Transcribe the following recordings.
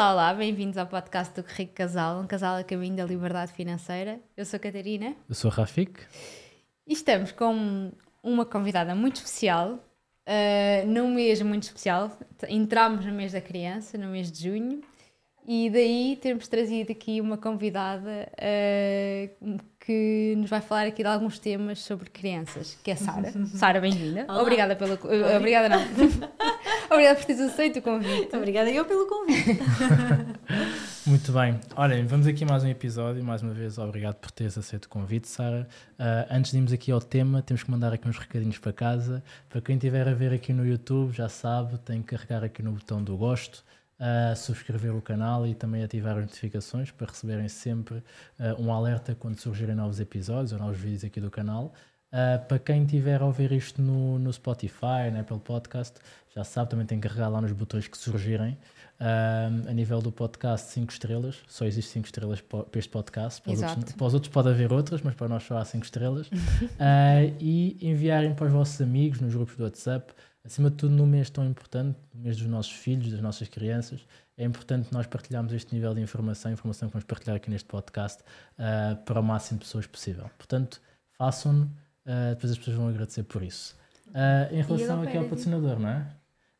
Olá, olá, bem-vindos ao podcast do Rico Casal, um casal a caminho da liberdade financeira. Eu sou a Catarina. Eu sou o Rafik. E estamos com uma convidada muito especial, uh, num mês muito especial. Entramos no mês da criança, no mês de junho, e daí temos trazido aqui uma convidada uh, que nos vai falar aqui de alguns temas sobre crianças, que é a Sara. Sara, bem-vinda. Obrigada pelo. Uh, obrigada, não. obrigada por teres aceito o convite. Obrigada eu pelo convite. Muito bem. Olhem, vamos aqui mais um episódio. Mais uma vez, obrigado por teres aceito o convite, Sara. Uh, antes de irmos aqui ao tema, temos que mandar aqui uns recadinhos para casa. Para quem estiver a ver aqui no YouTube, já sabe, tem que carregar aqui no botão do gosto uh, subscrever o canal e também ativar as notificações para receberem sempre uh, um alerta quando surgirem novos episódios ou novos vídeos aqui do canal. Uh, para quem estiver a ouvir isto no, no Spotify, né, pelo podcast, já sabe, também tem que carregar lá nos botões que surgirem. Uh, a nível do podcast, 5 estrelas, só existe 5 estrelas para este podcast. Para os, outros, para os, outros, pode haver outras, mas para nós só há 5 estrelas. uh, e enviarem para os vossos amigos nos grupos do WhatsApp acima de tudo, no mês tão importante, no mês dos nossos filhos, das nossas crianças, é importante nós partilharmos este nível de informação, informação que vamos partilhar aqui neste podcast, uh, para o máximo de pessoas possível. Portanto, façam-no, uh, depois as pessoas vão agradecer por isso. Uh, em relação aqui ao patrocinador, não é?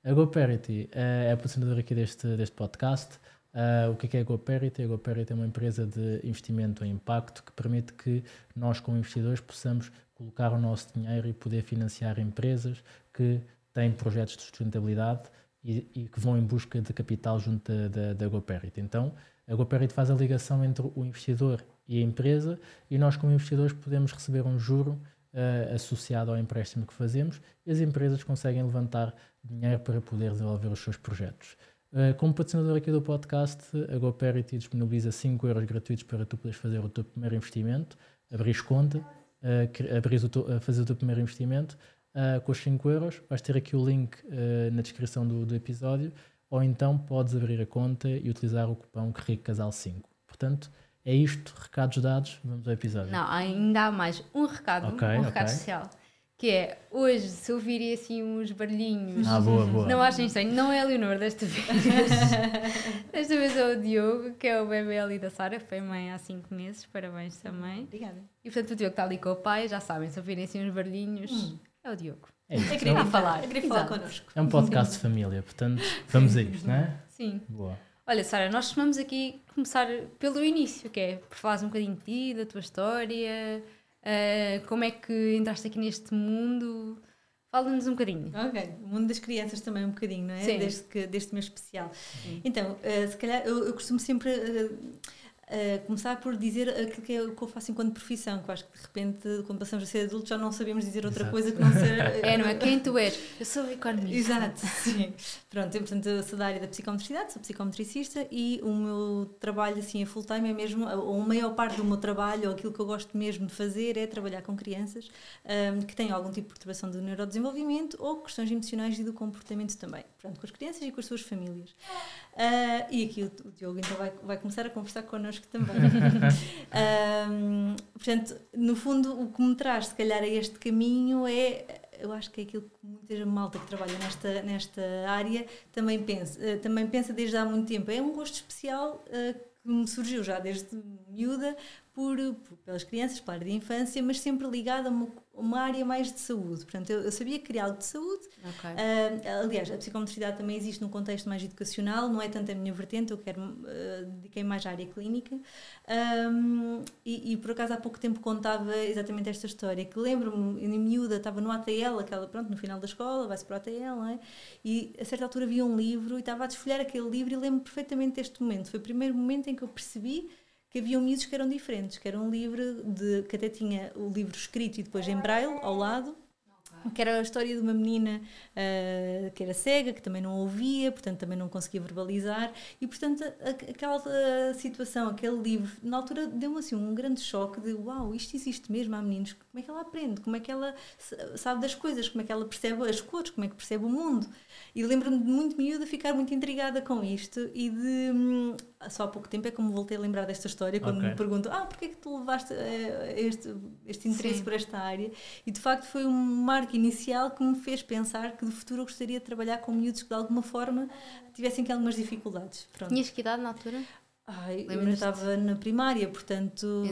A GoParity é a patrocinadora aqui deste, deste podcast. Uh, o que é, que é a GoParity? A GoParity é uma empresa de investimento em impacto que permite que nós, como investidores, possamos colocar o nosso dinheiro e poder financiar empresas que têm projetos de sustentabilidade e, e, que vão em busca de capital junto da, da, GoParity. Então, a GoParity faz a ligação entre o investidor e a empresa e nós, como investidores, podemos receber um juro uh, associado ao empréstimo que fazemos e as empresas conseguem levantar dinheiro para poder desenvolver os seus projetos. Uh, como patrocinador aqui do podcast, a GoParity disponibiliza 5 euros gratuitos para tu poderes fazer o teu primeiro investimento, abrir conta, uh, o teu, fazer o teu primeiro investimento, uh, com os 5 euros. Vais ter aqui o link uh, na descrição do, do, episódio, ou então podes abrir a conta e utilizar o cupom Rico Casal 5. Portanto, é isto, recados dados, vamos ao episódio. Não, ainda há mais um recado, okay, um recado okay. social. Que é, hoje, se ouvirem assim uns barulhinhos, ah, boa, boa. não achem estranho, não é a Leonor desta vez. desta vez é o Diogo, que é o bebê ali da Sara, foi mãe há 5 meses, parabéns também. Obrigada. E portanto o Diogo está ali com o pai, já sabem, se ouvirem assim uns barulhinhos, hum é o Diogo. É, isso. é querer falar, é querer falar connosco. É um podcast de família, portanto, vamos a isto, não é? Sim. Boa. Olha, Sara, nós vamos aqui começar pelo início, que é por falares um bocadinho de ti, da tua história, uh, como é que entraste aqui neste mundo. Fala-nos um bocadinho. Ok, o mundo das crianças também um bocadinho, não é? Sim. Deste, que, deste mês especial. Sim. Então, uh, se calhar, eu, eu costumo sempre. Uh, Uh, começar por dizer aquilo que, é, que eu faço enquanto profissão, que eu acho que de repente, quando passamos a ser adultos, já não sabemos dizer outra Exato. coisa que não ser. é, não é? Quem tu és? Eu sou economista. Exato, sim. Pronto, eu, portanto, eu sou da área da psicometricidade, sou psicometricista e o meu trabalho, assim, a full time é mesmo, ou a maior parte do meu trabalho, ou aquilo que eu gosto mesmo de fazer, é trabalhar com crianças um, que têm algum tipo de perturbação do neurodesenvolvimento ou questões emocionais e do comportamento também. Portanto, com as crianças e com as suas famílias. Uh, e aqui o, o Diogo então vai, vai começar a conversar connosco também. um, portanto, no fundo, o que me traz, se calhar, a este caminho é eu acho que é aquilo que muita malta que trabalha nesta, nesta área também pensa, uh, também pensa desde há muito tempo. É um gosto especial uh, que me surgiu já desde miúda por, por, pelas crianças, área de infância, mas sempre ligada a uma, uma área mais de saúde. Portanto, eu, eu sabia que queria algo de saúde. Okay. Uh, aliás, a psicomotricidade também existe num contexto mais educacional, não é tanto a minha vertente, eu quero uh, dediquei mais à área clínica. Um, e, e, por acaso há pouco tempo contava exatamente esta história, que lembro-me, em miúda, estava no ATL, aquela, pronto, no final da escola, vai-se para o ATL, é? E a certa altura vi um livro e estava a desfolhar aquele livro e lembro perfeitamente deste momento. Foi o primeiro momento em que eu percebi que havia miúdos que eram diferentes, que era um livro de, que até tinha o livro escrito e depois em braille ao lado, que era a história de uma menina uh, que era cega, que também não ouvia, portanto também não conseguia verbalizar, e portanto a, aquela situação, aquele livro, na altura deu-me assim um grande choque de uau, isto existe mesmo, há meninos, como é que ela aprende, como é que ela sabe das coisas, como é que ela percebe as cores, como é que percebe o mundo. E lembro-me de muito miúda ficar muito intrigada com isto e de. Hum, só há pouco tempo é como voltei a lembrar desta história quando okay. me perguntam: ah, porquê é que tu levaste uh, este, este interesse Sim. por esta área? E de facto foi um mar básica inicial que me fez pensar que de futuro eu gostaria de trabalhar com miúdos que de alguma forma tivessem aqui algumas dificuldades. Pronto. Tinhas que idade na altura? Ai, eu ainda estava na primária, portanto,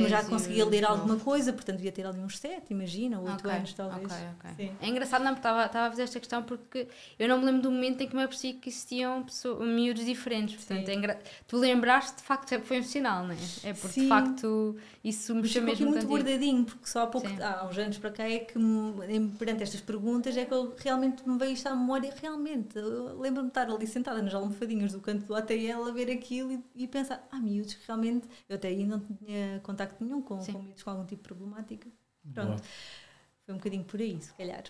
mas já conseguia ler alguma coisa, portanto devia ter ali uns 7, imagina, 8 Ok, anos talvez. ok, ok. Sim. É engraçado, não, porque estava, estava a fazer esta questão porque eu não me lembro do momento em que me apercebi que existiam pessoas, miúdos diferentes. Portanto, é engra... tu lembraste, de facto, é- foi um sinal, não é? É porque, de Sim. facto, isso Mas mexeu aqui mesmo muito contigo. bordadinho, porque só há, pouco, há uns anos para cá é que, me- perante estas perguntas, é que eu realmente me veio isto à memória. Realmente, eu lembro-me de estar ali sentada nas almofadinhas do canto do ATL a ver aquilo e, e pensar: ah, miúdos, que realmente. Eu até aí não tinha contacto nenhum com, Sim. com miúdos com algum tipo de problemática. Boa. Pronto, foi um bocadinho por aí, se calhar.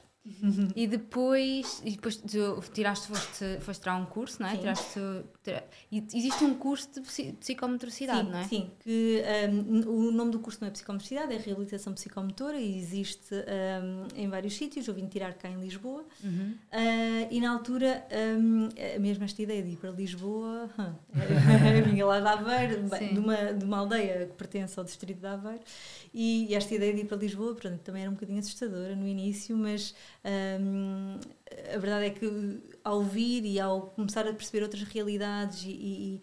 E depois, e depois tu tiraste, foste, foste tirar um curso, não é? Sim. Tiraste, tira- e existe um curso de psi- psicomotricidade, sim, não é? Sim, que um, o nome do curso não é psicomotricidade, é reabilitação psicomotora e existe um, em vários sítios. Eu vim tirar cá em Lisboa. Uhum. Ah, e na altura, hum, a mesma esta ideia de ir para Lisboa, hum, vinha lá de Aveiro, de uma, de uma aldeia que pertence ao distrito de Aveiro, e esta ideia de ir para Lisboa, portanto, também era um bocadinho assustadora no início, mas hum, a verdade é que ao vir e ao começar a perceber outras realidades e, e-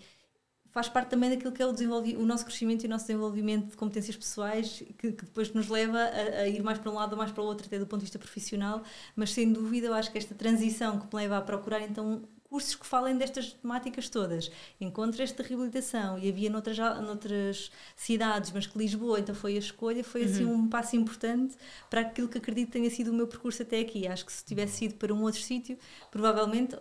faz parte também daquilo que é o, o nosso crescimento e o nosso desenvolvimento de competências pessoais que, que depois nos leva a, a ir mais para um lado ou mais para o outro, até do ponto de vista profissional, mas sem dúvida eu acho que esta transição que me leva a procurar então cursos que falem destas temáticas todas. Encontro esta reabilitação e havia noutras, noutras cidades, mas que Lisboa então foi a escolha, foi assim um passo importante para aquilo que acredito tenha sido o meu percurso até aqui. Acho que se tivesse ido para um outro sítio, provavelmente,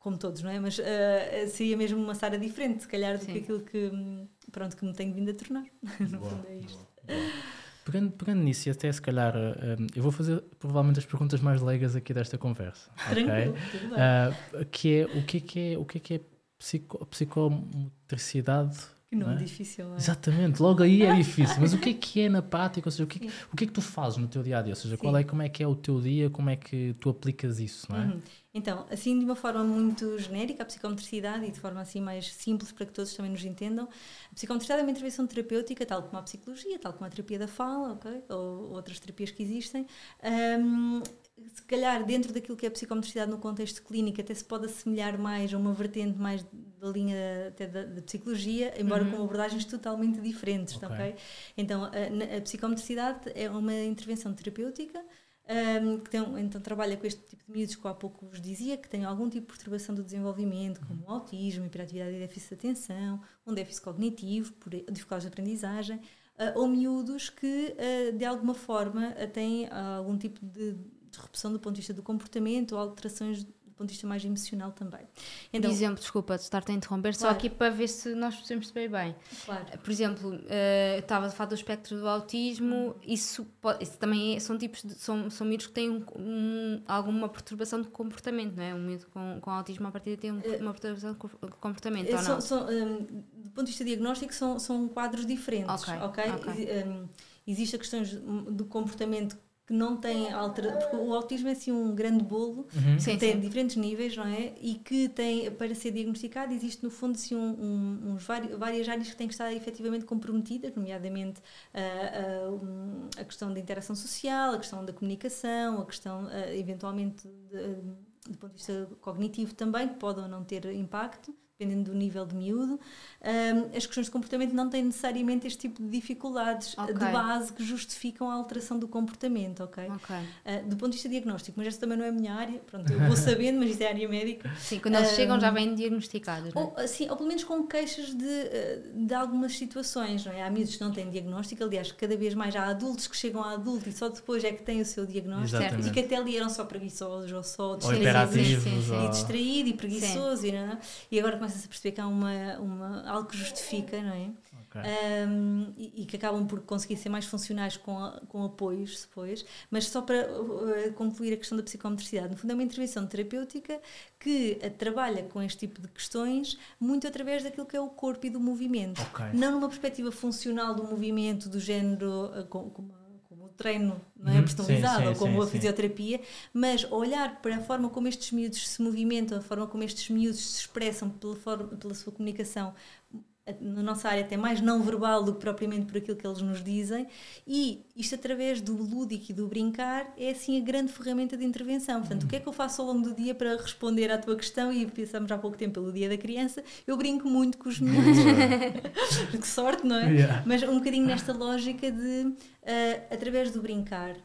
como todos, não é? Mas ah, seria mesmo uma Sara diferente, se calhar, do Sim. que aquilo que, hum, pronto, que me tenho vindo a tornar. no fundo é isto. boa, boa. Pegando, pegando nisso, e até se calhar, eh, eu vou fazer provavelmente as perguntas mais leigas aqui desta conversa. Tranquilo. Ah, que é o que é que é, o que é, que é psico, psicomotricidade? Que nome não é? difícil, é? Exatamente, logo aí é difícil. Mas o que é que é na prática? Ou seja, o que é que, o que, é que tu fazes no teu dia a dia? Ou seja, qual é, como é que é o teu dia, como é que tu aplicas isso, não é? Uhum. Então, assim de uma forma muito genérica, a psicomotricidade e de forma assim mais simples para que todos também nos entendam, a psicomotricidade é uma intervenção terapêutica, tal como a psicologia, tal como a terapia da fala, ok? Ou outras terapias que existem. Ahm, se calhar dentro daquilo que é a psicomotricidade no contexto clínico até se pode assemelhar mais a uma vertente mais da linha até da, da psicologia, embora com abordagens totalmente diferentes, Ok. ok? Então, a, a psicomotricidade é uma intervenção terapêutica um, que tem, então trabalha com este tipo de miúdos que há pouco vos dizia, que têm algum tipo de perturbação do desenvolvimento, como o autismo, hiperatividade e déficit de atenção, um déficit cognitivo, por dificuldades de aprendizagem, ah, ou miúdos que, ah, de alguma forma, ah, têm algum tipo de disrupção do ponto de vista do comportamento ou alterações do ponto de vista mais emocional também. Por exemplo, desculpa, estar-te a interromper, só Claro. aqui para ver se nós percebemos bem bem. claro. Por exemplo, eh, estava a falar do espectro do autismo, isso, pode- isso também é- são tipos de, são, são miúdos que têm um- um- alguma perturbação de comportamento, não é? Um miúdo com, com autismo a partir de ter um- uma perturbação de co- de comportamento, ou Eh, São, não? são, hum, do ponto de vista diagnóstico, são, são quadros diferentes. Ok, ok? ok. E, hum, Existem questões do comportamento que não têm alteração. Porque o autismo é assim um grande bolo Uhum. Sim, que tem sim. diferentes níveis, não é? E que tem, para ser diagnosticado, existe no fundo assim, um, um- uns vari- várias áreas que têm que estar efetivamente comprometidas, nomeadamente ah, um, a questão da interação social, a questão da comunicação, a questão, ah, eventualmente, de- do ponto de vista cognitivo também, que pode ou não ter impacto. Dependendo do nível de miúdo, Ahm, as questões de comportamento não têm necessariamente este tipo de dificuldades Ok. de base que justificam a alteração do comportamento, ok? Ok. Ah, do ponto de vista diagnóstico, mas essa também não é a minha área, pronto, eu vou sabendo, mas isso é a área médica. Sim, quando eles chegam Hum, já vêm diagnosticados, não é? Ou, assim, ou pelo menos com queixas de, de algumas situações, não é? Há miúdos que não têm diagnóstico, aliás, cada vez mais há adultos que chegam a adulto e só depois é que têm o seu diagnóstico Exatamente. e que até ali eram só preguiçosos ou só Ou distraídos, sim, sim. ou- e distraído e preguiçoso e, não é? e agora começa-se a perceber que há uma, uma, algo que justifica, não é? Um, e, e que acabam por conseguir ser mais funcionais com, com apoios depois. Mas só para uh, concluir a questão da psicomotricidade, no fundo é uma intervenção terapêutica que uh, trabalha com este tipo de questões muito através daquilo que é o corpo e do movimento. Ok. Não numa perspectiva funcional do movimento, do género uh, com- como, treino não é? Uhum, personalizado sim, sim, ou como sim, a fisioterapia, mas olhar para a forma como estes miúdos se movimentam, a forma como estes miúdos se expressam pela, forma, pela sua comunicação na nossa área até mais não verbal do que propriamente por aquilo que eles nos dizem. E isto através do lúdico e do brincar é assim a grande ferramenta de intervenção. Portanto o que é que eu faço ao longo do dia para responder à tua questão? E pensamos há pouco tempo pelo dia da criança. Eu brinco muito com os miúdos. Que sorte não é? Yeah. mas um bocadinho nesta lógica de uh, através do brincar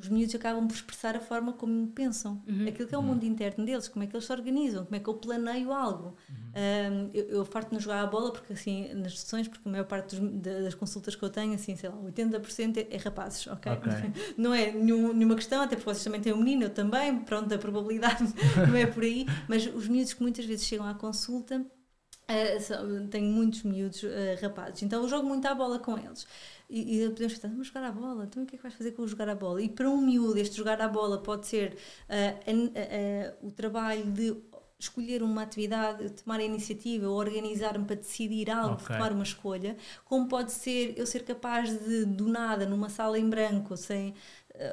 os miúdos acabam por expressar a forma como pensam, uhum. aquilo que é o mundo interno deles, como é que eles se organizam, como é que eu planeio algo. Uhum. Um, eu, eu farto-me jogar a bola, porque assim, nas sessões, porque a maior parte dos, das consultas que eu tenho, assim, sei lá, 80% é, é rapazes, ok? okay. Não é nenhum, nenhuma questão, até porque vocês também têm um menino, eu também, pronto, a probabilidade não é por aí, mas os miúdos que muitas vezes chegam à consulta, uh, tenho muitos miúdos uh, rapazes, então eu jogo muito à bola com eles. E, e podemos pensar, vamos jogar a bola, então o que é que vais fazer com o jogar a bola? E para um miúdo, este jogar a bola pode ser uh, uh, uh, o trabalho de escolher uma atividade, tomar a iniciativa, organizar-me para decidir algo, okay. tomar uma escolha, como pode ser eu ser capaz de, do nada, numa sala em branco, sem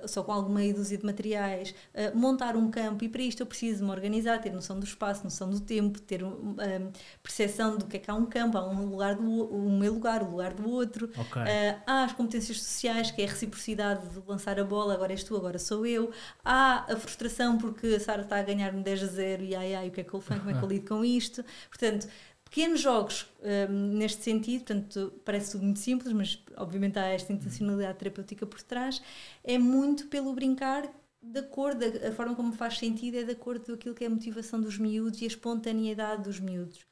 só com alguma meia dúzia de materiais, uh, montar um campo e para isto eu preciso me organizar, ter noção do espaço, noção do tempo, ter uh, percepção do que é que há um campo, há um lugar do um meu lugar, o lugar do outro. Okay. Há as competências sociais, que é a reciprocidade de lançar a bola, agora és tu, agora sou eu. Há a frustração porque a Sara está a ganhar-me 10 a 0 e ai ai, o que é que eu faço, como é que eu lido com isto? Portanto, pequenos jogos um, neste sentido, portanto, parece tudo muito simples, mas obviamente há esta intencionalidade terapêutica por trás, é muito pelo brincar de acordo, a forma como faz sentido é de acordo com aquilo que é a motivação dos miúdos e a espontaneidade dos miúdos.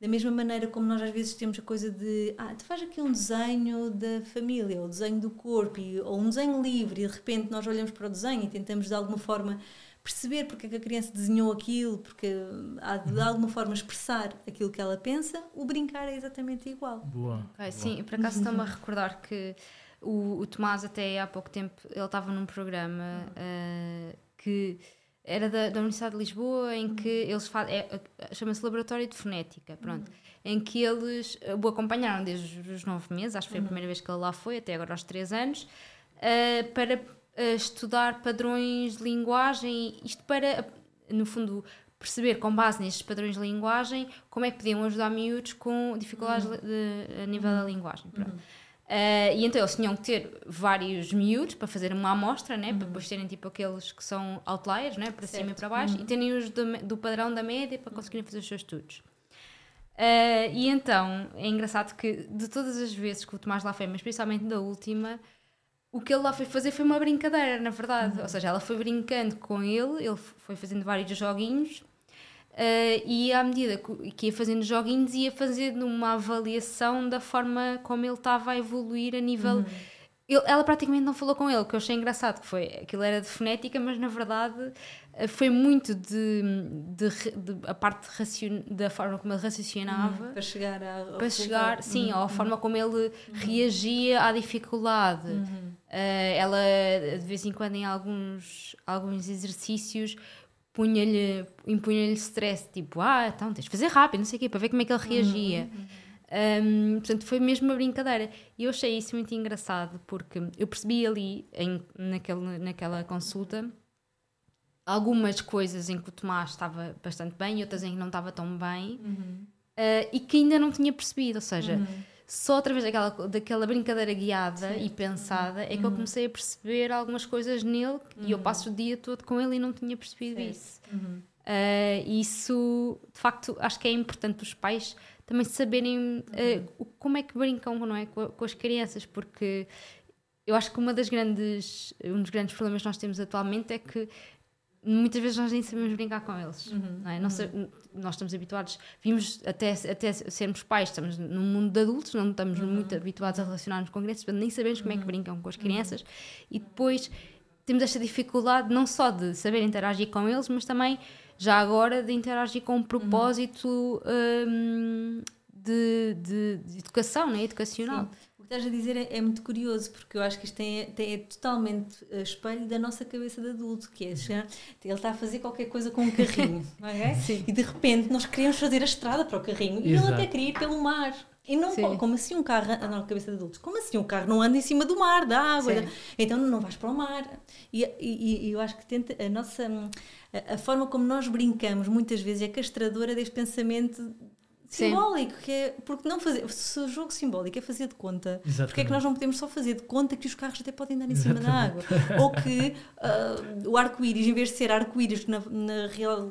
Da mesma maneira como nós às vezes temos a coisa de, ah, tu faz aqui um desenho da família, ou desenho do corpo, ou um desenho livre, e de repente nós olhamos para o desenho e tentamos de alguma forma perceber porque é que a criança desenhou aquilo, porque há de, de alguma forma expressar aquilo que ela pensa, o brincar é exatamente igual. Boa. Okay, sim, por acaso estou-me a recordar que o, o, Tomás até há pouco tempo, ele estava num programa uh, que era da, da, Universidade de Lisboa, em que eles fazem, é, chama-se Laboratório de Fonética, pronto, em que eles o acompanharam desde os nove meses, acho que foi a primeira vez que ele lá foi, até agora aos três anos, uh, para estudar padrões de linguagem, isto para, no fundo, perceber com base nestes padrões de linguagem como é que podiam ajudar miúdos com dificuldades uhum. de, a nível da linguagem. Uhum. Uh, e então eles tinham que ter vários miúdos para fazer uma amostra, né? Uhum. para depois terem tipo aqueles que são outliers, né? para certo. cima e para baixo, uhum. e terem os do, do, padrão da média para conseguirem fazer os seus estudos. Uh, e então é engraçado que de todas as vezes que o Tomás lá foi, mas principalmente da última, o que ele lá foi fazer foi uma brincadeira, na verdade. Uhum. Ou seja, ela foi brincando com ele, ele foi fazendo vários joguinhos uh, e à medida que ia fazendo joguinhos, ia fazendo uma avaliação da forma como ele estava a evoluir a nível. Uhum. Ele, ela praticamente não falou com ele, o que eu achei engraçado, que foi aquilo era de fonética, mas na verdade eh, foi muito de, de, de a parte racion, da forma como ele raciocinava uhum, para chegar a, para chegar sim uhum. à forma como ele uhum. reagia à dificuldade. Uh, ela de vez em quando em alguns alguns exercícios punha-lhe impunha-lhe stress tipo ah então tens de fazer rápido não sei o quê para ver como é que ele reagia um, portanto, foi mesmo uma brincadeira. E eu achei isso muito engraçado, porque eu percebi ali, em, naquele, naquela consulta, algumas coisas em que o Tomás estava bastante bem e outras em que não estava tão bem uhum. uh, e que ainda não tinha percebido. Ou seja, uhum. só através daquela, daquela brincadeira guiada Sim. e pensada é que eu uhum. comecei a perceber algumas coisas nele e eu uhum. passo o dia todo com ele e não tinha percebido isso. Uh, isso, de facto, acho que é importante os pais também saberem uh, como é que brincam não é, com, com, as crianças, porque eu acho que uma das grandes, um dos grandes problemas que nós temos atualmente é que muitas vezes nós nem sabemos brincar com eles. Uhum, é? nós, uhum. nós, estamos habituados, vimos até, até sermos pais, estamos no mundo de adultos, não estamos uhum. muito habituados a relacionar-nos com crianças, nem sabemos como é que uhum. brincam com as crianças e depois temos esta dificuldade não só de saber interagir com eles, mas também já agora de interagir com um propósito um, de, de, de, educação, né? educacional. Sim. O que estás a dizer é, é, muito curioso, porque eu acho que isto tem, tem, é totalmente uh, espelho da nossa cabeça de adulto, que é chegar, ele está a fazer qualquer coisa com um carrinho, okay? e de repente nós queremos fazer a estrada para o carrinho, e ele até queria ir pelo mar. E não Sim. como assim um carro anda na cabeça de adultos? Como assim um carro não anda em cima do mar, da água? Sim. Então não vais para o mar. E, e, e eu acho que tenta, a nossa a, a, forma como nós brincamos muitas vezes é castradora deste pensamento Sim. simbólico, que é porque não fazer, se o jogo simbólico é fazer de conta, Exatamente. porque é que nós não podemos só fazer de conta que os carros até podem andar em cima da água? Ou que ah, o arco-íris, em vez de ser arco-íris na, na real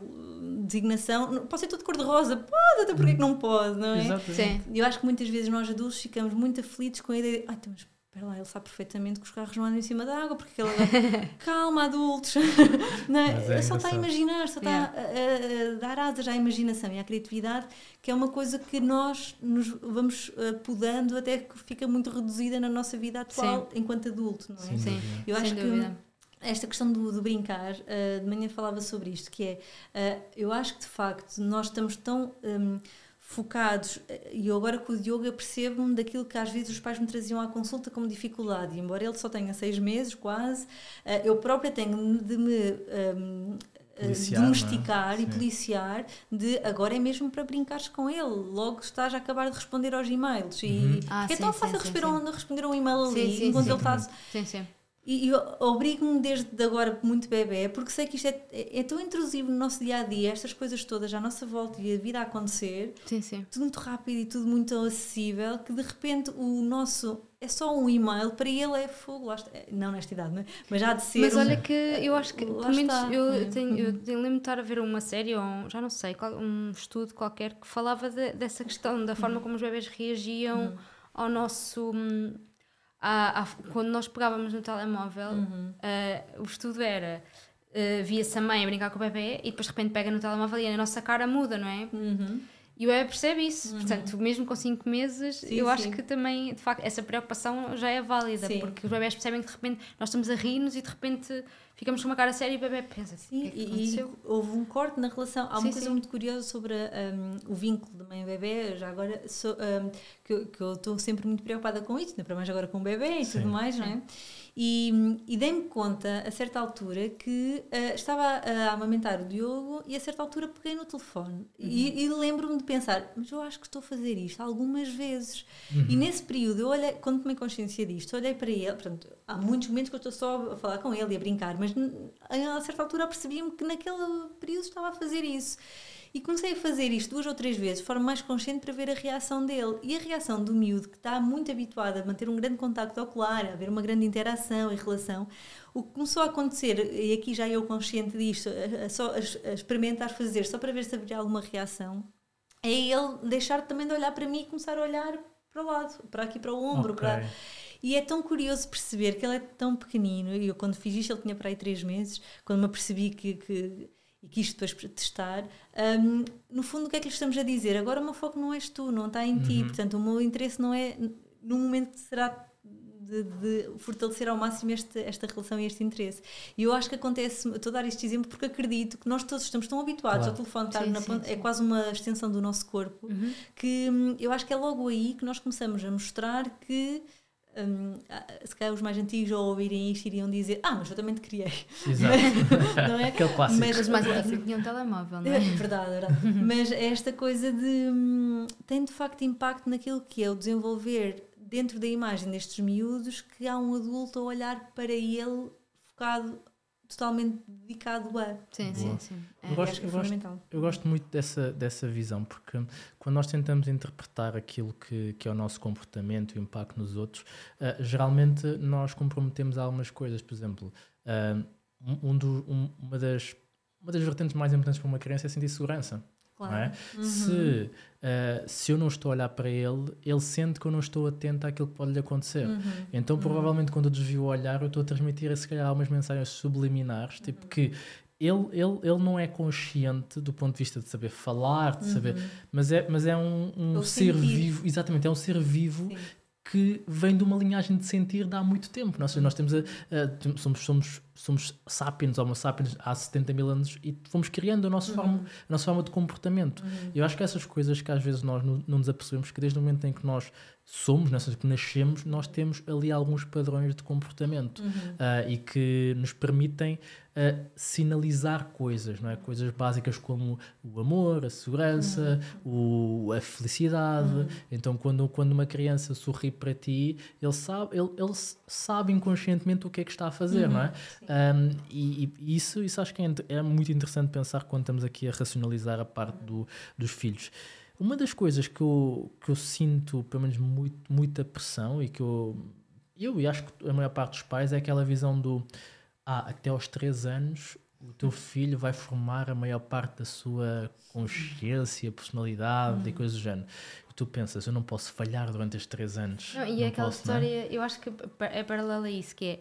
designação, pode ser todo cor-de-rosa, pode, até porque é que não pode, não é? Exatamente. Sim. Eu acho que muitas vezes nós adultos ficamos muito aflitos com a ideia de, ai, então, mas espera lá, ele sabe perfeitamente que os carros não andam em cima da água, porque ele calma, adultos, não é? É só está a imaginar, só está a, a- a dar asas à imaginação e à criatividade, que é uma coisa que nós nos vamos eh, podando até que fica muito reduzida na nossa vida atual enquanto adulto, não é? Sim. dúvida. Eu Sem acho dúvida. Esta questão do, do brincar, uh, de manhã falava sobre isto, que é, uh, eu acho que de facto nós estamos tão um, focados, uh, e eu agora com o Diogo percebo-me daquilo que às vezes os pais me traziam à consulta como dificuldade, e embora ele só tenha seis meses quase, uh, eu própria tenho de me... Um, Policiar, não é? domesticar e policiar de agora é mesmo para brincares com ele logo estás a acabar de responder aos e-mails e Uhum. Ah, porque é sim, tão fácil sim, responder, sim. Um, responder um e-mail ali Sim, sim, enquanto sim. ele está Sim, sim. E e eu obrigo-me desde agora muito bebê, porque sei que isto é, é, é tão intrusivo no nosso dia a dia, estas coisas todas à nossa volta e a vida a acontecer, Sim, sim. tudo muito rápido e tudo muito acessível, que de repente o nosso é só um e-mail, para ele é fogo, não nesta idade, não é? mas já há de ser. Mas um- olha que eu acho que, pelo menos, está. eu Uhum. tenho, eu tenho lembro de estar a ver uma série, ou um- já não sei, um estudo qualquer que falava de- dessa questão, da Uhum. forma como os bebés reagiam ao nosso. À- à- quando nós pegávamos no telemóvel, Uhum. eh, o estudo era. eh, via-se a mãe a brincar com o bebê e depois de repente pega no telemóvel e a nossa cara muda, não é? Uhum. E o bebê percebe isso. Portanto, mesmo com 5 meses, Sim, eu acho sim. que também, de facto, essa preocupação já é válida, Sim. porque os bebés percebem que de repente nós estamos a rir-nos e de repente ficamos com uma cara séria e o bebê pensa: Sim, o que é e, e houve um corte na relação. Há uma coisa sim. muito curiosa sobre um, o vínculo de mãe e bebê, já agora, so- um, que, eu- que eu estou sempre muito preocupada com isso, ainda para mais agora com o bebê e Sim. tudo mais, não é? E, e dei-me conta, a certa altura, que uh, estava a, amamentar o Diogo e a certa altura peguei no telefone. E, e lembro-me de pensar, mas eu acho que estou a fazer isto algumas vezes. E nesse período, eu olhei, quando tomei consciência disto, olhei para ele, portanto, há muitos momentos que eu estou só a falar com ele e a brincar, mas a certa altura percebi-me que naquele período estava a fazer isso. E comecei a fazer isto duas ou três vezes, de forma mais consciente para ver a reação dele. E a reação do miúdo, que está muito habituado a manter um grande contacto ocular, a haver uma grande interação e relação, o que começou a acontecer, e aqui já eu consciente disto, só, a, experimentar fazer só para ver se haveria alguma reação, é ele deixar também de olhar para mim e começar a olhar para o lado, para aqui para o ombro. Ok. Para... E é tão curioso perceber que ele é tão pequenino, e eu quando fiz isto ele tinha para aí três meses, quando me apercebi que, que e quis depois testar, hum, no fundo o que é que lhe estamos a dizer? Agora o meu foco não és tu, não está em ti, portanto o meu interesse não é no momento que será de, de fortalecer ao máximo este, esta relação e este interesse. E eu acho que acontece, estou a dar este exemplo porque acredito que nós todos estamos tão habituados Claro. ao telefone estar Sim, na sim, ponta, é sim. quase uma extensão do nosso corpo, que hum, eu acho que é logo aí que nós começamos a mostrar que. Ah, se calhar os mais antigos ao ouvirem isto iriam dizer ah, mas eu também te criei Exato. não é? Aquele clássico. Mas- Mas mais antigos não tinham um telemóvel, não é é? verdade, verdade. Mas é esta coisa de. hum, tem de facto impacto naquilo que é o desenvolver dentro da imagem destes miúdos que há um adulto a olhar para ele focado, totalmente dedicado a. Sim, Boa. sim, sim. Eu É. gosto- acho que é eu gosto- fundamental. Eu gosto muito dessa, dessa visão, porque quando nós tentamos interpretar aquilo que, que é o nosso comportamento e o impacto nos outros, ah, geralmente nós comprometemos algumas coisas. Por exemplo, um, um do- um- uma, das, uma das vertentes mais importantes para uma criança é sentir segurança. Claro. É? Uhum. Se, ah, se eu não estou a olhar para ele, ele sente que eu não estou atento àquilo que pode lhe acontecer. Uhum. Então, provavelmente, quando eu desvio o olhar, eu estou a transmitir, se calhar, algumas mensagens subliminares, tipo que ele, ele, ele não é consciente do ponto de vista de saber falar, de saber, mas é, mas é um, um Uhum. Ser sentir. vivo, exatamente, é um ser vivo Sim. Que vem de uma linhagem de sentir de há muito tempo. Nós, nós temos a, a- somos, somos, somos sapiens, homo sapiens, há 70 mil anos e fomos criando a nossa, forma, a nossa forma de comportamento. Eu acho que essas coisas que às vezes nós não, não nos apercebemos, que desde o momento em que nós somos, nessas que nascemos, nós temos ali alguns padrões de comportamento ah, e que nos permitem ah, sinalizar coisas, não é? Coisas básicas como o amor, a segurança, o, a felicidade. Então, quando, quando uma criança sorri para ti, ele sabe, ele, ele sabe inconscientemente o que é que está a fazer, não é? Um, e, e isso, isso acho que é, é muito interessante pensar quando estamos aqui a racionalizar a parte do, dos filhos. Uma das coisas que eu, que eu sinto, pelo menos, muito, muita pressão e que eu, eu e acho que a maior parte dos pais é aquela visão do ah, até aos 3 anos o teu filho vai formar a maior parte da sua consciência, personalidade uhum. e coisas do género. E tu pensas, eu não posso falhar durante estes 3 anos. Não, e não aquela posso, história, eu acho que é paralela a isso, que é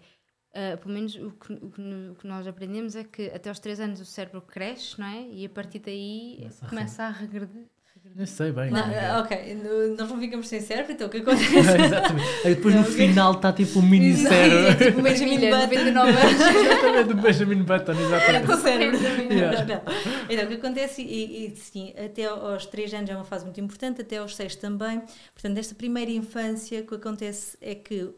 Uh, pelo menos o que, o, que, o que, nós aprendemos é que até aos 3 anos o cérebro cresce, não é? E a partir daí começa, começa a regredir. Nem sei bem. Não, ok, nós não ficamos sem cérebro, então o que acontece? Exatamente. Aí depois no final está tipo um mini cérebro. É tipo o Benjamin Button. exatamente, o Benjamin Button, exatamente. É o cérebro. Yeah. Não, não. Então o que acontece, e, e sim, até aos 3 anos é uma fase muito importante, até aos 6 também. Portanto, nesta primeira infância, o que acontece é que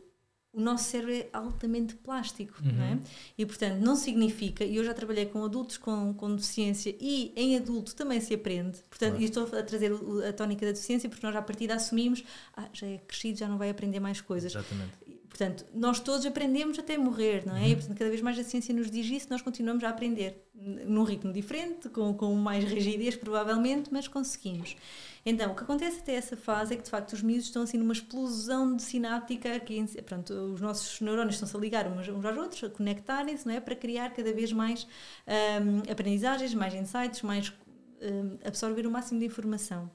o nosso cérebro é altamente plástico, uhum. não é? E, portanto, não significa, e eu já trabalhei com adultos com, com deficiência e em adulto também se aprende, portanto, claro. e estou a trazer a tónica da deficiência porque nós à partida assumimos, ah, já é crescido, já não vai aprender mais coisas. Exatamente. Portanto, nós todos aprendemos até morrer, não é? Uhum. E, portanto, cada vez mais a ciência nos diz isso, nós continuamos a aprender num ritmo diferente, com, com mais rigidez provavelmente, mas conseguimos. Então, o que acontece até essa fase é que, de facto, os miúdos estão assim numa explosão de sináptica, que, pronto, os nossos neurónios estão-se a ligar uns, aos outros, a conectarem-se, não é? Para criar cada vez mais um, aprendizagens, mais insights, mais um, absorver o máximo de informação.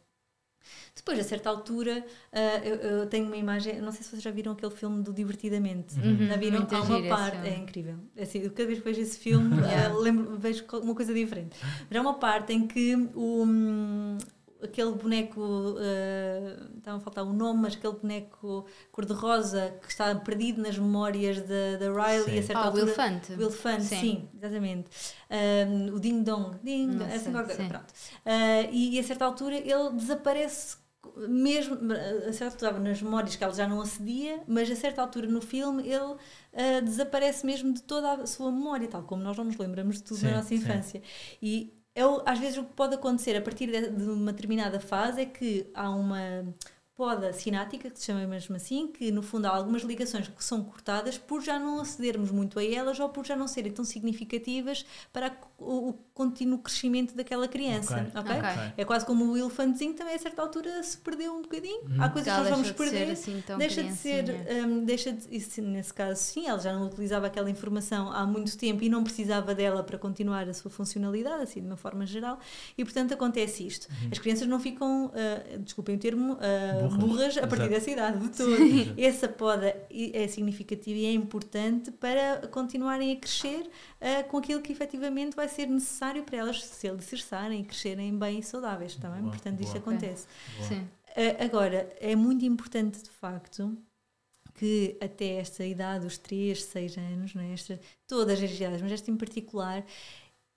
Depois, a certa altura, uh, eu, eu, tenho uma imagem, não sei se vocês já viram aquele filme do Divertidamente. Uhum. Já viram? Há uma parte, é incrível. Assim, cada vez que vejo esse filme, uh, lembro, vejo uma coisa diferente. Mas há uma parte em que o, um, aquele boneco, uh, estava a faltar o nome, mas aquele boneco cor-de-rosa que está perdido nas memórias da, da Riley sim. a certa ah, altura. O Elefante. O Elefante, sim, sim exatamente. Um, o Ding Dong, Ding, Nossa, assim, pronto. Uh, e, e a certa altura ele desaparece mesmo a certa altura nas memórias que ela já não acedia, mas a certa altura no filme ele uh, desaparece mesmo de toda a sua memória, tal como nós não nos lembramos de tudo sim, na nossa infância. Sim. E é, às vezes o que pode acontecer a partir de, de uma determinada fase é que há uma poda sinática, que se chama mesmo assim, que no fundo há algumas ligações que são cortadas por já não acedermos muito a elas ou por já não serem tão significativas para o, o contínuo crescimento daquela criança. Okay. Okay? Okay. É quase como o elefantezinho também a certa altura se perdeu um bocadinho. Hum. Há coisas que nós vamos perder. Assim, deixa de ser, um, deixa de, isso, nesse caso sim, ela já não utilizava aquela informação há muito tempo e não precisava dela para continuar a sua funcionalidade, assim de uma forma geral, e portanto acontece isto. Uhum. As crianças não ficam, uh, desculpem o termo, uh, burras, burras a partir Exato. dessa idade de todo. Essa poda é significativa e é importante para continuarem a crescer uh, com aquilo que efetivamente vai ser necessário para elas se alicerçarem e crescerem bem e saudáveis também. Boa, Portanto, boa. isto acontece. Uh, agora, é muito importante de facto que até esta idade, os 3, 6 anos, não é? Esta, todas as idades, mas esta em particular,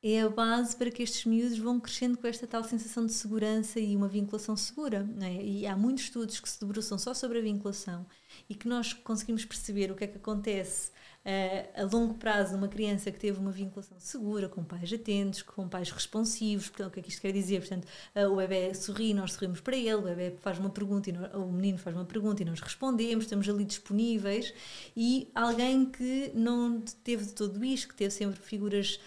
é a base para que estes miúdos vão crescendo com esta tal sensação de segurança e uma vinculação segura. É? E há muitos estudos que se debruçam só sobre a vinculação e que nós conseguimos perceber o que é que acontece uh, a longo prazo numa criança que teve uma vinculação segura, com pais atentos, com pais responsivos. Portanto, o que é que isto quer dizer? Portanto, uh, o bebê sorri, nós sorrimos para ele, o bebê faz uma pergunta, e nós, o menino faz uma pergunta e nós respondemos, estamos ali disponíveis. E alguém que não teve de tudo isto, que teve sempre figuras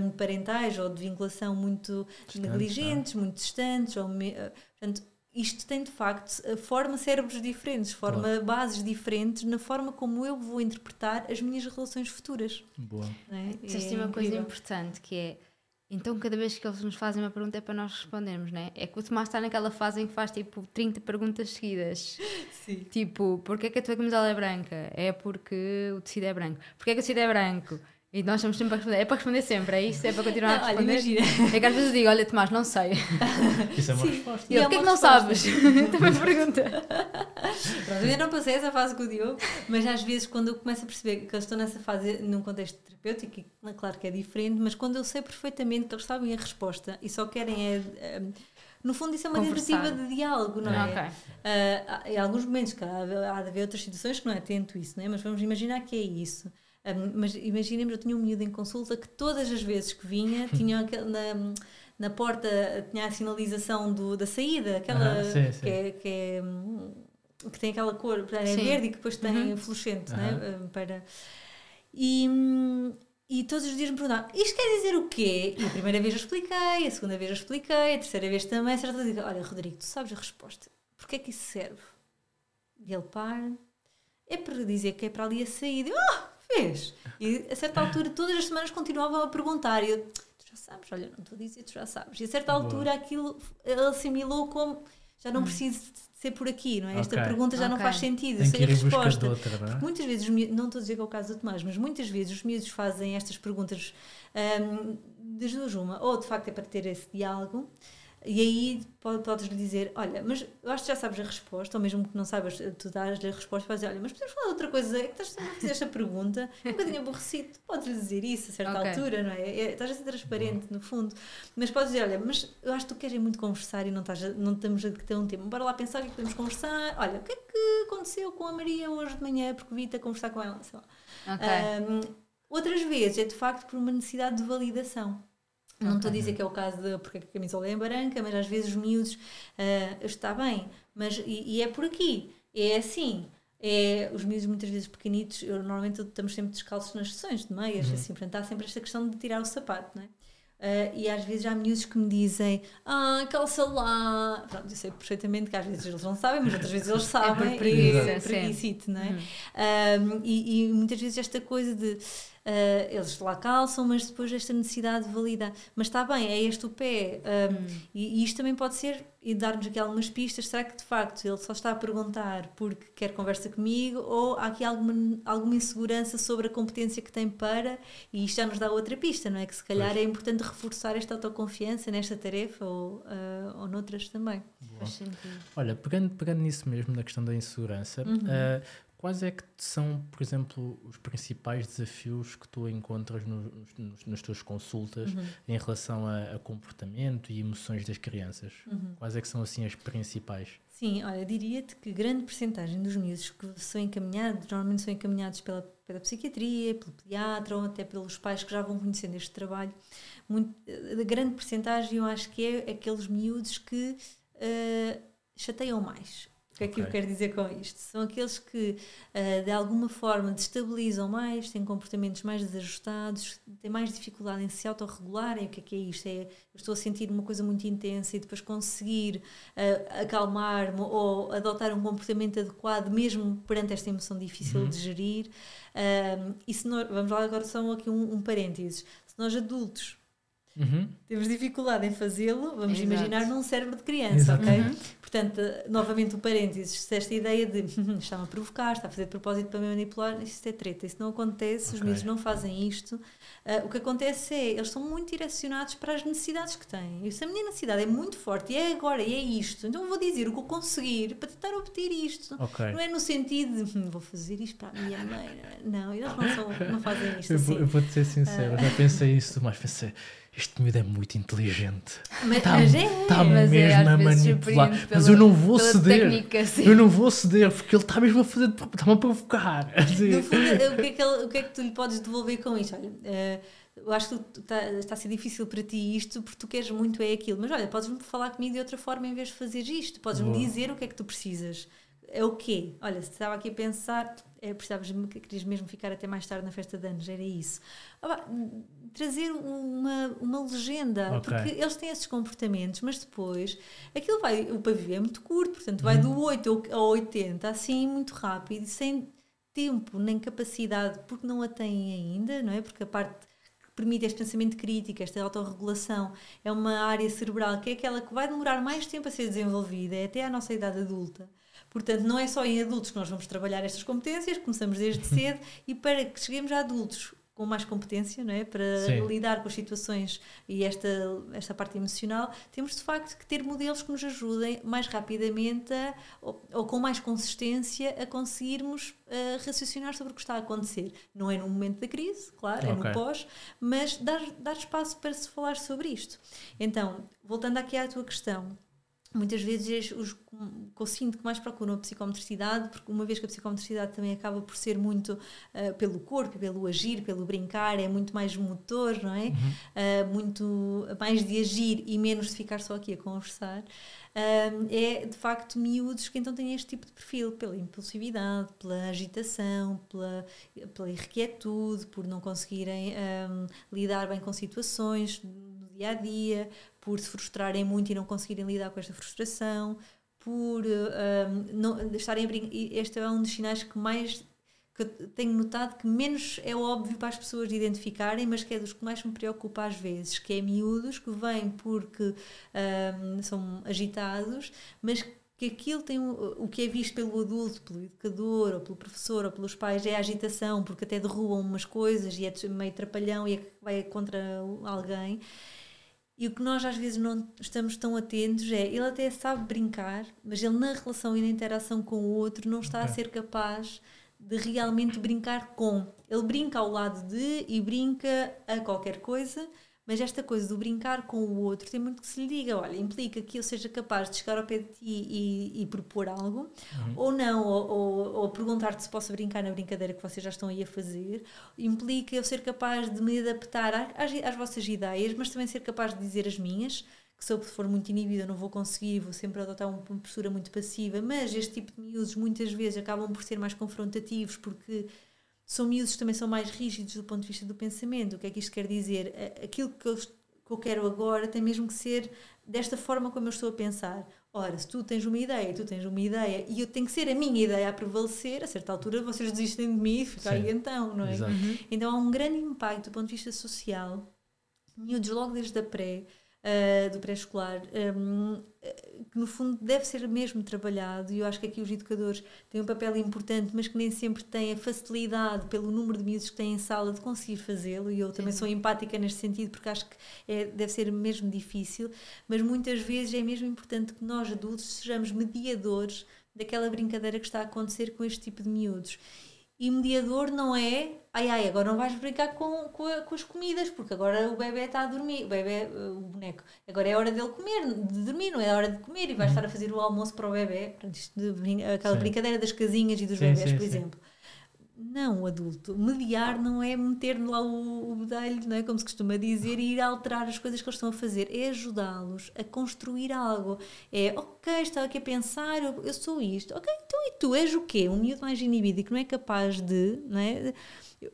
um, parentais ou de vinculação muito distantes, negligentes, não? muito distantes, ou, uh, portanto, isto tem de facto forma cérebros diferentes, forma claro. bases diferentes na forma como eu vou interpretar as minhas relações futuras. Boa. É? é uma coisa importante que é então cada vez que eles nos fazem uma pergunta é para nós respondermos, não é? É que o Tomás está naquela fase em que faz tipo 30 perguntas seguidas. Sim. Tipo, porquê é que a tua camisola é branca? É porque o tecido é branco. Porquê é que o tecido é branco? E nós estamos sempre a responder. É para responder sempre, é isso? É para continuar não, a responder? Olha, imagina. É que às vezes eu digo, olha Tomás, não sei. Isso é uma Sim. resposta. E, e é porquê é que não sabes? Também pergunta. Pronto, ainda não passei essa fase com o Diogo, mas às vezes quando eu começo a perceber que eles estão nessa fase num contexto terapêutico, e claro que é diferente, mas quando eu sei perfeitamente que eles sabem a resposta e só querem é, é no fundo isso é uma tentativa de diálogo, não é? Okay. Uh, em alguns momentos, há, há de haver outras situações que não é atento isso, não é? mas vamos imaginar que é isso. Um, mas imaginemos, eu tinha um miúdo em consulta que todas as vezes que vinha, tinha aquele, na, na porta, tinha a sinalização do, da saída, aquela ah, sim, sim. Que, é, que, é, que tem aquela cor, é sim. verde e que depois tem uhum. fluorescente, uhum. né? para... E, e todos os dias me perguntavam, isto quer dizer o quê? E a primeira vez eu expliquei, a segunda vez eu expliquei, a terceira vez também, a certa vez olha Rodrigo, tu sabes a resposta, porquê é que isso serve? E ele para, é para dizer que é para ali a saída. Eu, ah, fez! E a certa altura, todas as semanas continuavam a perguntar, e eu, tu já sabes, olha, não estou a dizer, tu já sabes. E a certa altura aquilo, ele assimilou como, já não preciso ser por aqui, não é? Esta Ok. pergunta já não Ok. faz sentido, Tem sei a resposta. outra, não é? Muitas vezes, os miúdos- não estou a dizer que é o caso do Tomás, mas muitas vezes os miúdos fazem estas perguntas hum, das duas uma, ou de facto é para ter esse diálogo, e aí po- podes-lhe dizer, olha, mas eu acho que já sabes a resposta, ou mesmo que não saibas, tu dás-lhe a resposta, vais dizer, olha, mas podemos falar de outra coisa, é que estás a fazer esta pergunta, um bocadinho aborrecido, tu podes-lhe dizer isso a certa Ok. altura, não é? É- Estás a ser transparente, no fundo, mas podes dizer, olha, mas eu acho que tu queres muito conversar e não, estás a- não estamos a ter um tempo, bora lá pensar o que é que podemos conversar, olha, o que é que aconteceu com a Maria hoje de manhã, porque vi-te a conversar com ela, sei lá. Ok. Um, outras vezes é de facto por uma necessidade de validação. Não estou a dizer que é o caso de porque a camisola é branca, mas às vezes os miúdos ah, está bem, mas e, e é por aqui, é assim. É, os miúdos muitas vezes pequenitos, eu, normalmente estamos sempre descalços nas sessões de meias, assim, portanto há sempre esta questão de tirar o sapato, não é? Ah, e às vezes há miúdos que me dizem ah, calça lá pronto, eu sei perfeitamente que às vezes eles não sabem mas outras vezes eles sabem preguiça, e sim. preguicite, não é? Uhum. Um, e, e muitas vezes esta coisa de uh, eles lá calçam, mas depois esta necessidade de validar. Mas está bem, é este o pé. Um, e, e isto também pode ser, e dar-nos aqui algumas pistas, será que de facto ele só está a perguntar porque quer conversa comigo ou há aqui alguma, alguma insegurança sobre a competência que tem para, e isto já nos dá outra pista, não é? Que se calhar Pois. é importante reforçar esta autoconfiança nesta tarefa ou, uh, ou noutras também. Faz sentido. Olha, pegando, pegando nisso mesmo, na questão da insegurança, Uhum. eh, quais é que são, por exemplo, os principais desafios que tu encontras no- nos, nas tuas consultas Uhum. em relação a, a comportamento e emoções das crianças? Uhum. Quais é que são, assim, as principais? Sim, olha, diria-te que grande porcentagem dos miúdos que são encaminhados, normalmente são encaminhados pela, pela psiquiatria, pelo pediatra ou até pelos pais que já vão conhecendo este trabalho, muito, a grande porcentagem eu acho que é aqueles miúdos que eh, chateiam mais. O que é que eu Ok. quero dizer com isto? São aqueles que eh, de alguma forma destabilizam mais, têm comportamentos mais desajustados, têm mais dificuldade em se autorregularem. O que é que é isto? É, eu estou a sentir uma coisa muito intensa e depois conseguir eh, acalmar-me ou adotar um comportamento adequado mesmo perante esta emoção difícil Uhum. de gerir. Um, e se nós, vamos lá agora só aqui um, um parênteses. Se nós adultos Uhum. temos dificuldade em fazê-lo, vamos Exato. imaginar num cérebro de criança, Exato. ok? Uhum. Portanto, novamente o parênteses, se esta ideia de está-me a provocar, está a fazer de propósito para me manipular, isto é treta, isso não acontece, os Ok. miúdos não fazem isto. Ah, o que acontece é, eles são muito direcionados para as necessidades que têm. E se a minha necessidade é muito forte e é agora e é isto, então vou dizer o que eu conseguir para tentar obter isto. Ok. Não é no sentido de "Hum, vou fazer isto para a minha mãe. Não, eles não, são, não fazem isto Eu assim. vou, eu vou-te ser sincero, eu já pensei isso, mas pensei, este miúdo é muito inteligente. Mas, Está mas é. tá Mas é, mesmo a manipular. Mas pela- eu não vou ceder. técnica. Eu não vou ceder, porque ele está mesmo a fazer, está-me a provocar. Assim, No fundo, o que, é que ele- o que é que tu lhe podes devolver com isto? Olha, eh, eu acho que tu- tá- está a ser difícil para ti isto porque tu queres muito é aquilo, mas olha, podes-me falar comigo de outra forma em vez de fazer isto, podes-me dizer o que é que tu precisas. É o quê? Olha, se estava aqui a pensar, é, precisavas, querias mesmo ficar até mais tarde na festa de anos, era isso. Ah, trazer uma, uma legenda, Ok. porque eles têm esses comportamentos, mas depois aquilo vai, o pavio é muito curto, portanto vai do 8 ao- ao 80, assim muito rápido, sem tempo nem capacidade, porque não a têm ainda, não é? Porque a parte que permite este pensamento crítico, esta autorregulação, é uma área cerebral que é aquela que vai demorar mais tempo a ser desenvolvida, é até à nossa idade adulta. Portanto, não é só em adultos que nós vamos trabalhar estas competências, começamos desde cedo e para que cheguemos a adultos com mais competência, não é? Para Sim. lidar com as situações e esta, esta parte emocional, temos de facto que ter modelos que nos ajudem mais rapidamente a, ou, ou com mais consistência a conseguirmos eh, raciocinar sobre o que está a acontecer. Não é no momento da crise, claro, é Ok. no pós, mas dar, dar espaço para se falar sobre isto. Então, voltando aqui à tua questão, muitas vezes os sinto que mais procuram a psicometricidade, porque uma vez que a psicometricidade também acaba por ser muito uh, pelo corpo, pelo agir, pelo brincar, é muito mais motor, não é? Uhum. Uh, muito mais de agir e menos de ficar só aqui a conversar. Uh, é de facto miúdos que então têm este tipo de perfil, pela impulsividade, pela agitação, pela, pela irrequietude, por não conseguirem um, lidar bem com situações do dia a dia, por se frustrarem muito e não conseguirem lidar com esta frustração, por uh, não, estarem a brincar. Este é um dos sinais que mais que tenho notado que menos é óbvio para as pessoas identificarem, mas que é dos que mais me preocupa às vezes, que é miúdos que vêm porque um, são agitados, mas que aquilo tem o que é visto pelo adulto, pelo educador, ou pelo professor, ou pelos pais, é a agitação, porque até derrubam umas coisas e é meio trapalhão e é, vai contra alguém. E o que nós às vezes não estamos tão atentos é, ele até sabe brincar, mas ele na relação e na interação com o outro não está okay. a ser capaz de realmente brincar com. Ele brinca ao lado de e brinca a qualquer coisa, mas esta coisa do brincar com o outro tem muito que se lhe diga. Olha, implica que eu seja capaz de chegar ao pé de ti e, e propor algo, uhum. ou não, ou, ou, ou perguntar-te se posso brincar na brincadeira que vocês já estão aí a fazer. Implica eu ser capaz de me adaptar às, às vossas ideias, mas também ser capaz de dizer as minhas. Que se eu for muito inibida não vou conseguir, vou sempre adotar uma postura muito passiva. Mas este tipo de miúdos muitas vezes acabam por ser mais confrontativos porque são miúdos também são mais rígidos do ponto de vista do pensamento. O que é que isto quer dizer? Aquilo que eu, que eu quero agora tem mesmo que ser desta forma como eu estou a pensar. Ora, se tu tens uma ideia, tu tens uma ideia e eu tenho que ser a minha ideia a prevalecer, a certa altura vocês desistem de mim e fica aí então, não é? Uhum. Então há um grande impacto do ponto de vista social. Miúdos logo desde a pré, uh, do pré-escolar, um, que no fundo deve ser mesmo trabalhado, e eu acho que aqui os educadores têm um papel importante, mas que nem sempre têm a facilidade, pelo número de miúdos que têm em sala, de conseguir fazê-lo, e eu também Sim. sou empática neste sentido, porque acho que é, deve ser mesmo difícil, mas muitas vezes é mesmo importante que nós adultos sejamos mediadores daquela brincadeira que está a acontecer com este tipo de miúdos. E mediador não é, ai ai, agora não vais brincar com, com, a, com as comidas, porque agora o bebê está a dormir, o bebê, o boneco, agora é hora dele comer, de dormir, não é hora de comer, e vais uhum. estar a fazer o almoço para o bebê, aquela sim. brincadeira das casinhas e dos sim, bebés, sim, por exemplo. Não, adulto. Mediar não é meter lá o, o bedelho, não é? como se costuma dizer, e ir alterar as coisas que eles estão a fazer. É ajudá-los a construir algo. É, ok, estava aqui a pensar, eu, eu, sou isto. Ok, então e tu és o quê? Um miúdo mais inibido e que não é capaz de. Não é?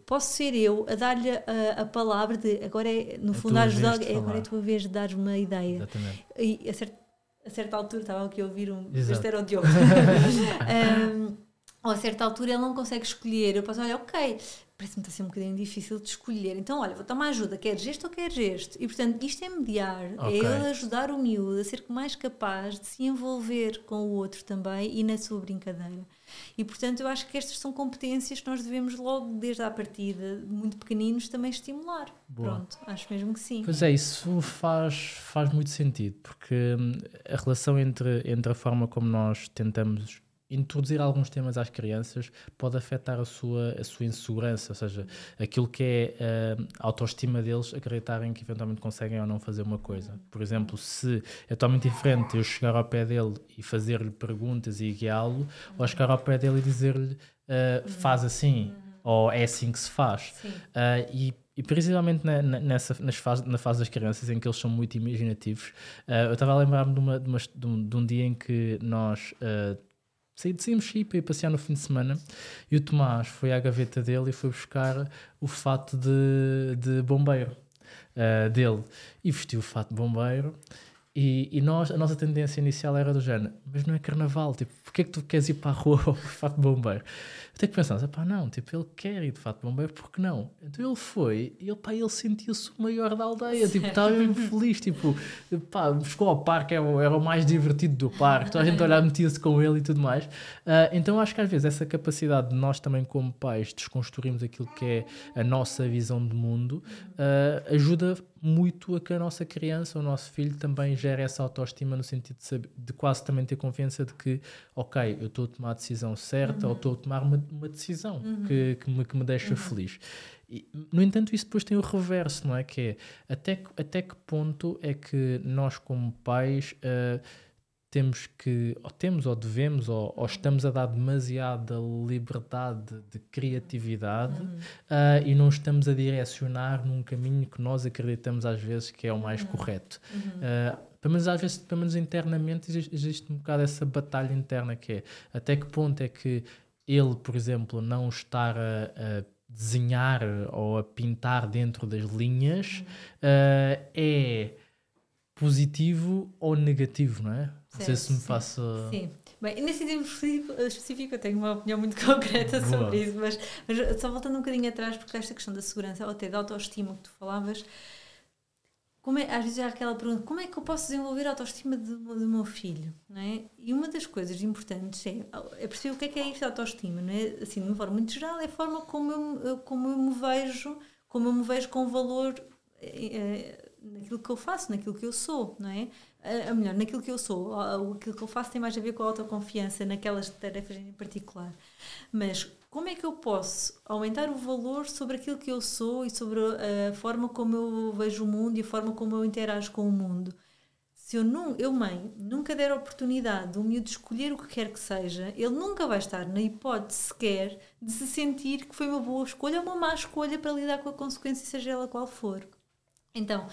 Posso ser eu a dar-lhe a, a, palavra de agora é, no é fundo, ajudar, é, agora é a tua vez de dar uma ideia. Exatamente. E a certa, a certa altura estava aqui a ouvir um. Exato. Este era o Diogo. um, ou a certa altura ele não consegue escolher. Eu posso olhar, ok, parece-me estar a ser um bocadinho difícil de escolher. Então, olha, vou tomar ajuda, queres este ou queres este? E portanto, isto é mediar, é okay. é ele ajudar o miúdo a ser mais capaz de se envolver com o outro também e na sua brincadeira. E portanto, eu acho que estas são competências que nós devemos logo, desde a partida, muito pequeninos, também estimular. Boa. Pronto, acho mesmo que sim. Pois é, isso faz, faz muito sentido, porque hum, a relação entre, entre a forma como nós tentamos introduzir alguns temas às crianças pode afetar a sua, a sua insegurança, ou seja, aquilo que é a autoestima deles acreditarem que eventualmente conseguem ou não fazer uma coisa. Por exemplo, se é totalmente diferente eu chegar ao pé dele e fazer-lhe perguntas e guiá-lo, ou chegar ao pé dele e dizer-lhe uh, faz assim, ou é assim que se faz. Uh, e e principalmente na, nessa, nas fase, na fase das crianças em que eles são muito imaginativos. Uh, eu estava a lembrar-me de, de, de, um, de, um, dia em que nós uh, sair para ir passear no fim de semana. E o Tomás foi à gaveta dele e foi buscar o fato de, de bombeiro uh, dele. E vestiu o fato de bombeiro. E, e, nós, a nossa tendência inicial era do género, mas não é carnaval, tipo, porque é que tu queres ir para a rua ao fato de bombeiro? Até que pensamos, pá, não, tipo, ele quer ir de fato bombeiro, porque não? Então ele foi e ele, pá, ele sentiu-se o maior da aldeia, tipo, estava mesmo feliz, tipo, pá, chegou ao parque, era, era o mais divertido do parque, toda a gente olhava, metia-se com ele e tudo mais. Uh, então acho que às vezes essa capacidade de nós também, como pais, desconstruirmos aquilo que é a nossa visão de mundo, uh, ajuda muito a que a nossa criança, o nosso filho também gere essa autoestima no sentido de, saber, de quase também ter confiança de que, ok, eu estou a tomar a decisão certa uhum. ou estou a tomar uma, uma decisão uhum. que, que, me, que me deixa uhum. feliz. E, no entanto, isso depois tem o reverso, não é? Que é até, até que ponto é que nós, como pais, uh, temos que, ou temos, ou devemos, ou, ou estamos a dar demasiada liberdade de criatividade Uhum. uh, e não estamos a direcionar num caminho que nós acreditamos às vezes que é o mais Uhum. correto. Uh, pelo menos às vezes, pelo menos internamente, existe, existe um bocado essa batalha interna que é até que ponto é que ele, por exemplo, não estar a, a desenhar ou a pintar dentro das linhas uh, é positivo ou negativo, não é? Não sei se me sim. faço. Sim. Bem, nesse sentido específico, específico eu tenho uma opinião muito concreta Boa. sobre isso, mas, mas só voltando um bocadinho atrás, porque esta questão da segurança, ou até da autoestima que tu falavas, como é, às vezes há aquela pergunta, como é que eu posso desenvolver a autoestima do, do meu filho? Não é? E uma das coisas importantes é, é perceber o que é que é isto da autoestima, não é? Assim, de uma forma muito geral, é a forma como eu, como eu me vejo, como eu me vejo com valor eh, eh, naquilo que eu faço, naquilo que eu sou, não é? A, a melhor, naquilo que eu sou, aquilo que eu faço tem mais a ver com a autoconfiança naquelas tarefas em particular. Mas como é que eu posso aumentar o valor sobre aquilo que eu sou e sobre a forma como eu vejo o mundo e a forma como eu interajo com o mundo? Se eu, não, eu, mãe, nunca der a oportunidade do miúdo escolher o que quer que seja, ele nunca vai estar na hipótese sequer de se sentir que foi uma boa escolha ou uma má escolha para lidar com a consequência, seja ela qual for. Então,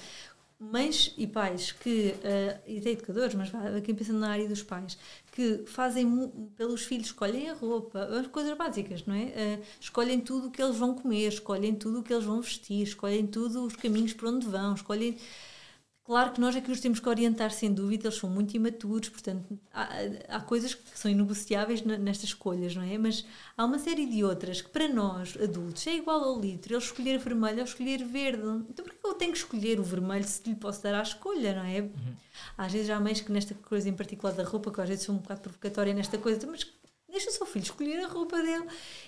mães e pais que, eh, e até educadores, mas aqui pensando na área dos pais, que fazem pelos filhos, escolhem a roupa, as coisas básicas, não é? Eh, escolhem tudo o que eles vão comer, escolhem tudo o que eles vão vestir, escolhem tudo os caminhos por onde vão, escolhem. Claro que nós é que os temos que orientar, sem dúvida, eles são muito imaturos, portanto, há, há coisas que são inegociáveis nestas escolhas, não é? Mas há uma série de outras que, para nós, adultos, é igual ao litro, ele escolher vermelho ou escolher verde. Então, por que eu tenho que escolher o vermelho se lhe posso dar à escolha, não é? Às vezes há mães que, nesta coisa em particular da roupa, que às vezes sou um bocado provocatória nesta coisa, "Então, mas deixa o seu filho escolher a roupa dele.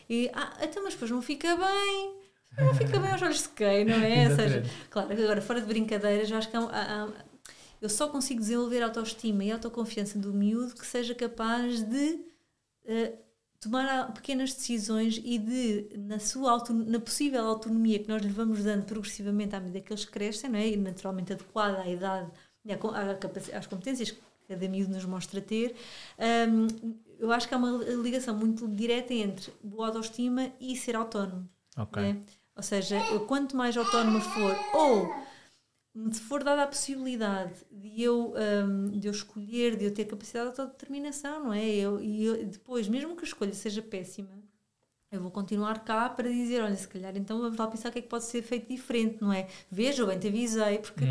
E, ah, então, mas depois não fica bem. Não fica bem aos olhos de quem, não é? Ou seja. Claro, agora, fora de brincadeiras, eu acho que há, há- eu só consigo desenvolver a autoestima e a autoconfiança do miúdo que seja capaz de eh, tomar pequenas decisões e de, na sua auto, na possível autonomia que nós lhe vamos dando progressivamente à medida que eles crescem, não é? e naturalmente adequada à idade e às competências que cada miúdo nos mostra ter, hum, eu acho que há uma ligação muito direta entre boa autoestima e ser autónomo. Ok. Ou seja, eu quanto mais autónoma for, ou me for dada a possibilidade de eu, hum, de eu escolher, de eu ter capacidade de autodeterminação, não é? Eu, e eu- depois, mesmo que a escolha seja péssima, eu vou continuar cá para dizer, olha, se calhar então vamos lá pensar o que é que pode ser feito diferente, não é? Veja, bem te avisei, porque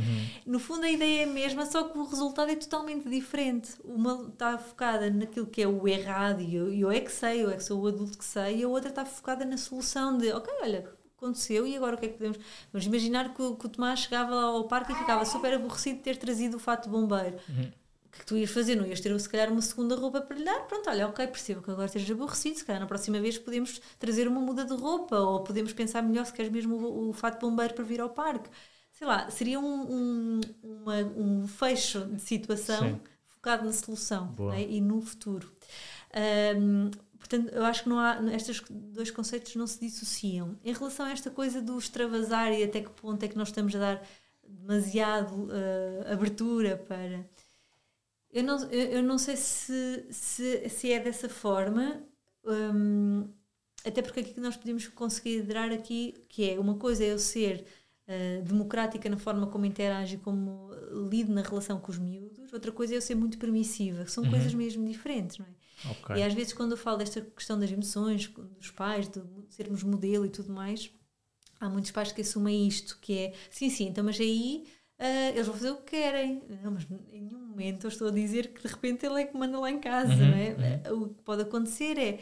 no fundo a ideia é a mesma, só que o resultado é totalmente diferente. Uma está focada naquilo que é o errado e eu, eu é que sei, eu é que sou o adulto que sei, e a outra está focada na solução de, ok, olha, aconteceu e agora o que é que podemos... Vamos imaginar que o, que o Tomás chegava ao parque e ficava super aborrecido de ter trazido o fato bombeiro. O que é que tu ias fazer? Não ias ter se calhar uma segunda roupa para lhe dar? Pronto, olha, ok, percebo que agora estejas aborrecido, se calhar na próxima vez podemos trazer uma muda de roupa ou podemos pensar melhor se queres mesmo o, o fato bombeiro para vir ao parque. Sei lá, seria um, um, uma- um fecho de situação Sim. focado na solução né, e no futuro. Ahm, portanto, eu acho que não há, estes dois conceitos não se dissociam. Em relação a esta coisa do extravasar e até que ponto é que nós estamos a dar demasiado ah, abertura para. Eu não, eu, não sei se, se, se é dessa forma, hum, até porque que nós podemos conseguir liderar aqui, que é uma coisa é eu ser ah, democrática na forma como interajo e como lido na relação com os miúdos, outra coisa é eu ser muito permissiva, que são Uhum. coisas mesmo diferentes, não é? Ok. E às vezes, quando eu falo desta questão das emoções, dos pais, de sermos modelo e tudo mais, há muitos pais que assumem isto, que é, sim, sim, então, mas aí ah, eles vão fazer o que querem. Não, mas em nenhum momento eu estou a dizer que de repente ele é que manda lá em casa, Uhum, não é? O que pode acontecer é,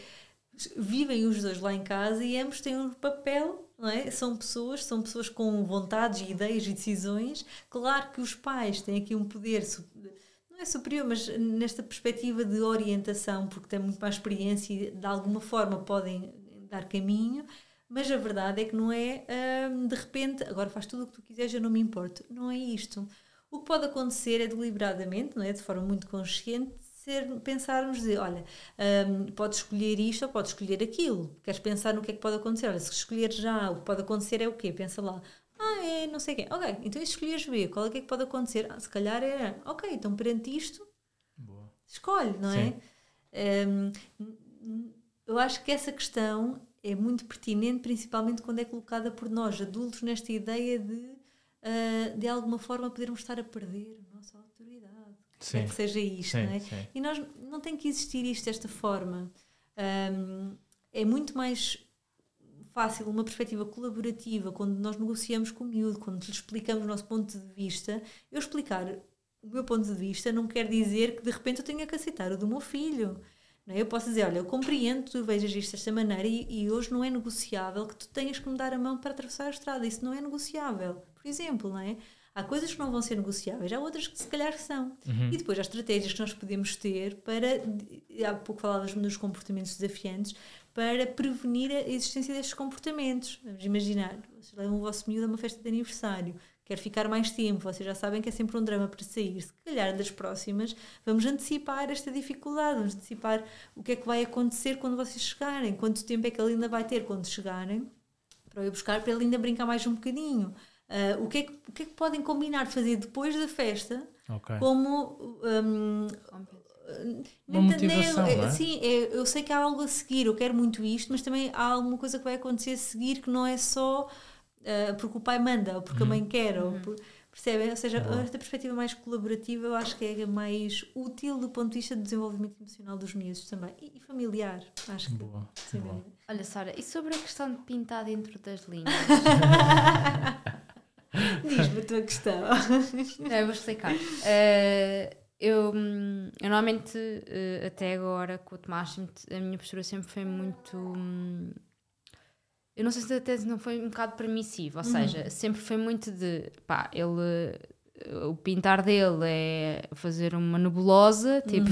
vivem os dois lá em casa e ambos têm um papel, não é? São pessoas, são pessoas com vontades, ideias e decisões. Claro que os pais têm aqui um poder não é superior, mas nesta perspectiva de orientação, porque têm muito mais experiência e de alguma forma podem dar caminho, mas a verdade é que não é hum, de repente, agora faz tudo o que tu quiseres, eu não me importo. Não é isto. O que pode acontecer é deliberadamente, não é? de forma muito consciente, ser, pensarmos de, olha, hum, podes escolher isto ou podes escolher aquilo. Queres pensar no que é que pode acontecer? Olha, se escolher já, o que pode acontecer é o quê? Pensa lá. Ah, é não sei o quê. Ok, então escolheres B, qual é que é que pode acontecer? Ah, se calhar é, ok, então perante isto, Boa. escolhe, não é? Um, eu acho que essa questão é muito pertinente, principalmente quando é colocada por nós, adultos, nesta ideia de, uh, de alguma forma, podermos estar a perder a nossa autoridade. Sim. que seja isto, sim, não é? Sim. E nós não tem que existir isto desta forma. Um, é muito mais fácil uma perspectiva colaborativa quando nós negociamos com o miúdo, quando lhe explicamos o nosso ponto de vista. Eu explicar o meu ponto de vista não quer dizer que de repente eu tenha que aceitar o do meu filho. Não é? Eu posso dizer, olha, eu compreendo que tu vejas isto desta maneira e, e, hoje não é negociável que tu tenhas que me dar a mão para atravessar a estrada. Isso não é negociável. Por exemplo, não é? Há coisas que não vão ser negociáveis, há outras que se calhar são. Uhum. E depois há estratégias que nós podemos ter para, há pouco falávamos nos comportamentos desafiantes, para prevenir a existência destes comportamentos. Vamos imaginar, vocês levam o vosso miúdo a uma festa de aniversário, quer ficar mais tempo, vocês já sabem que é sempre um drama para sair. Se calhar das próximas, vamos antecipar esta dificuldade, vamos antecipar o que é que vai acontecer quando vocês chegarem, quanto tempo é que ele ainda vai ter quando chegarem, para eu buscar para ele ainda brincar mais um bocadinho. Uh, o, que é que, o que é que podem combinar fazer depois da festa okay. como um, uma motivação, nem, é? Sim, é, eu sei que há algo a seguir, eu quero muito isto, mas também há alguma coisa que vai acontecer a seguir que não é só uh, porque o pai manda ou porque uhum. a mãe quer. Ou uhum. por, percebem? Ou seja, Boa. esta perspectiva mais colaborativa eu acho que é mais útil do ponto de vista do desenvolvimento emocional dos miúdos também e, e familiar. Acho que. Boa. Boa. Olha, Sara, e sobre a questão de pintar dentro das linhas? Diz-me a tua questão. Não, eu vou explicar. Uh, eu, hum, eu, normalmente, uh, até agora, com o Tomás, a minha postura sempre foi muito. Um, eu não sei se até não foi um bocado permissivo, ou uhum. seja, sempre foi muito de. pá, ele. O pintar dele é fazer uma nebulosa, tipo,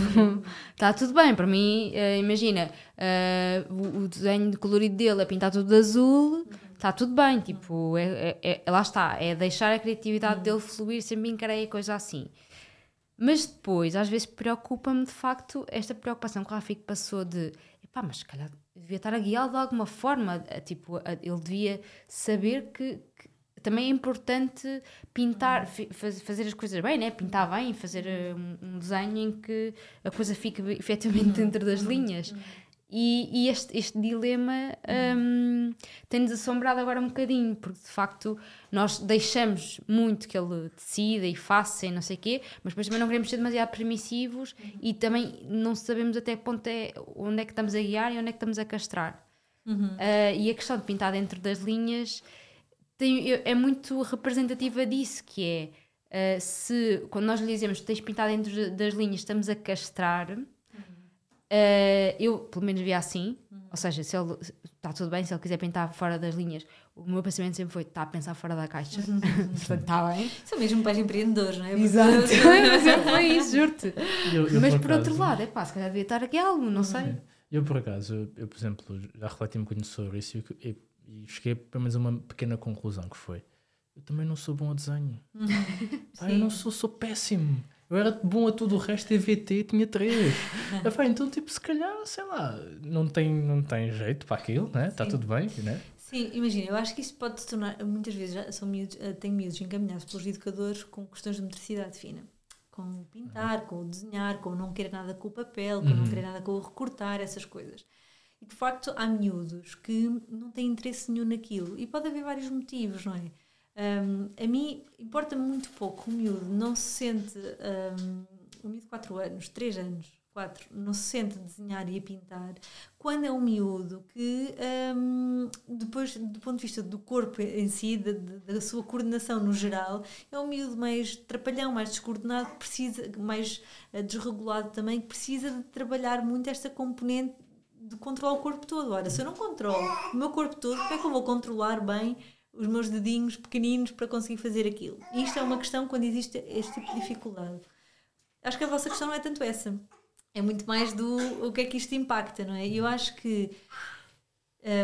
está uhum. tudo bem. Para mim, uh, imagina, uh, o, o, desenho colorido dele é pintar tudo de azul, está tudo bem. Tipo, é, é, é, lá está, é deixar a criatividade uhum. dele fluir, sempre encarei a coisa assim. Mas depois, às vezes, preocupa-me de facto esta preocupação que o Rafik passou de epá, mas se calhar devia estar a guiá-lo de alguma forma. Tipo, ele devia saber que, que também é importante pintar, fazer as coisas bem, né? pintar bem, fazer eh, um, um desenho em que a coisa fique efetivamente dentro das linhas. E, e este, este dilema um, tem-nos assombrado agora um bocadinho, porque de facto nós deixamos muito que ele decida e faça e não sei o quê, mas depois também não queremos ser demasiado permissivos uhum. e também não sabemos até que ponto é onde é que estamos a guiar e onde é que estamos a castrar. Uhum. Uh, e a questão de pintar dentro das linhas tem, é muito representativa disso, que é uh, se quando nós lhe dizemos que tens pintado dentro das linhas, estamos a castrar Uh, eu, pelo menos, via assim. Uhum. Ou seja, se ele está tudo bem, se ele quiser pintar fora das linhas, o meu pensamento sempre foi: está a pensar fora da caixa. Uhum. Portanto, está bem. São mesmo pais empreendedores, não é? Exato. sempre foi isso, juro-te. Mas por, por outro lado, é pá, se calhar devia estar aqui algo, não sei. Eu, por acaso, eu, eu, por exemplo, já refleti um bocadinho sobre isso e, e, e cheguei pelo menos a uma pequena conclusão que foi: eu também não sou bom a desenho. Uhum. Eu não sou, sou péssimo. Eu era bom a tudo o resto, EVT tinha três. Então, tipo, se calhar, sei lá, não tem, não tem jeito para aquilo, né? Está tudo bem, né? Sim, imagina, eu acho que isso pode se tornar, muitas vezes já são miúdos, eh, tenho miúdos encaminhados pelos educadores com questões de motricidade fina. Com pintar, uhum. com desenhar, com não querer nada com o papel, com uhum. não querer nada com o recortar, essas coisas. E de facto há miúdos que não têm interesse nenhum naquilo. E pode haver vários motivos, não é? Um, a mim importa muito pouco o miúdo não se sente, um, um miúdo de 4 anos, 3 anos, 4, não se sente desenhar e a pintar, quando é um miúdo que, um, depois, do ponto de vista do corpo em si, da, da sua coordenação no geral, é um miúdo mais trapalhão, mais descoordenado, precisa, mais uh, desregulado também, que precisa de trabalhar muito esta componente de controlar o corpo todo. Ora, se eu não controlo o meu corpo todo, como é que eu vou controlar bem os meus dedinhos pequeninos para conseguir fazer aquilo. E isto é uma questão quando existe este tipo de dificuldade. Acho que a vossa questão não é tanto essa. É muito mais do o que é que isto impacta, não é? E eu acho que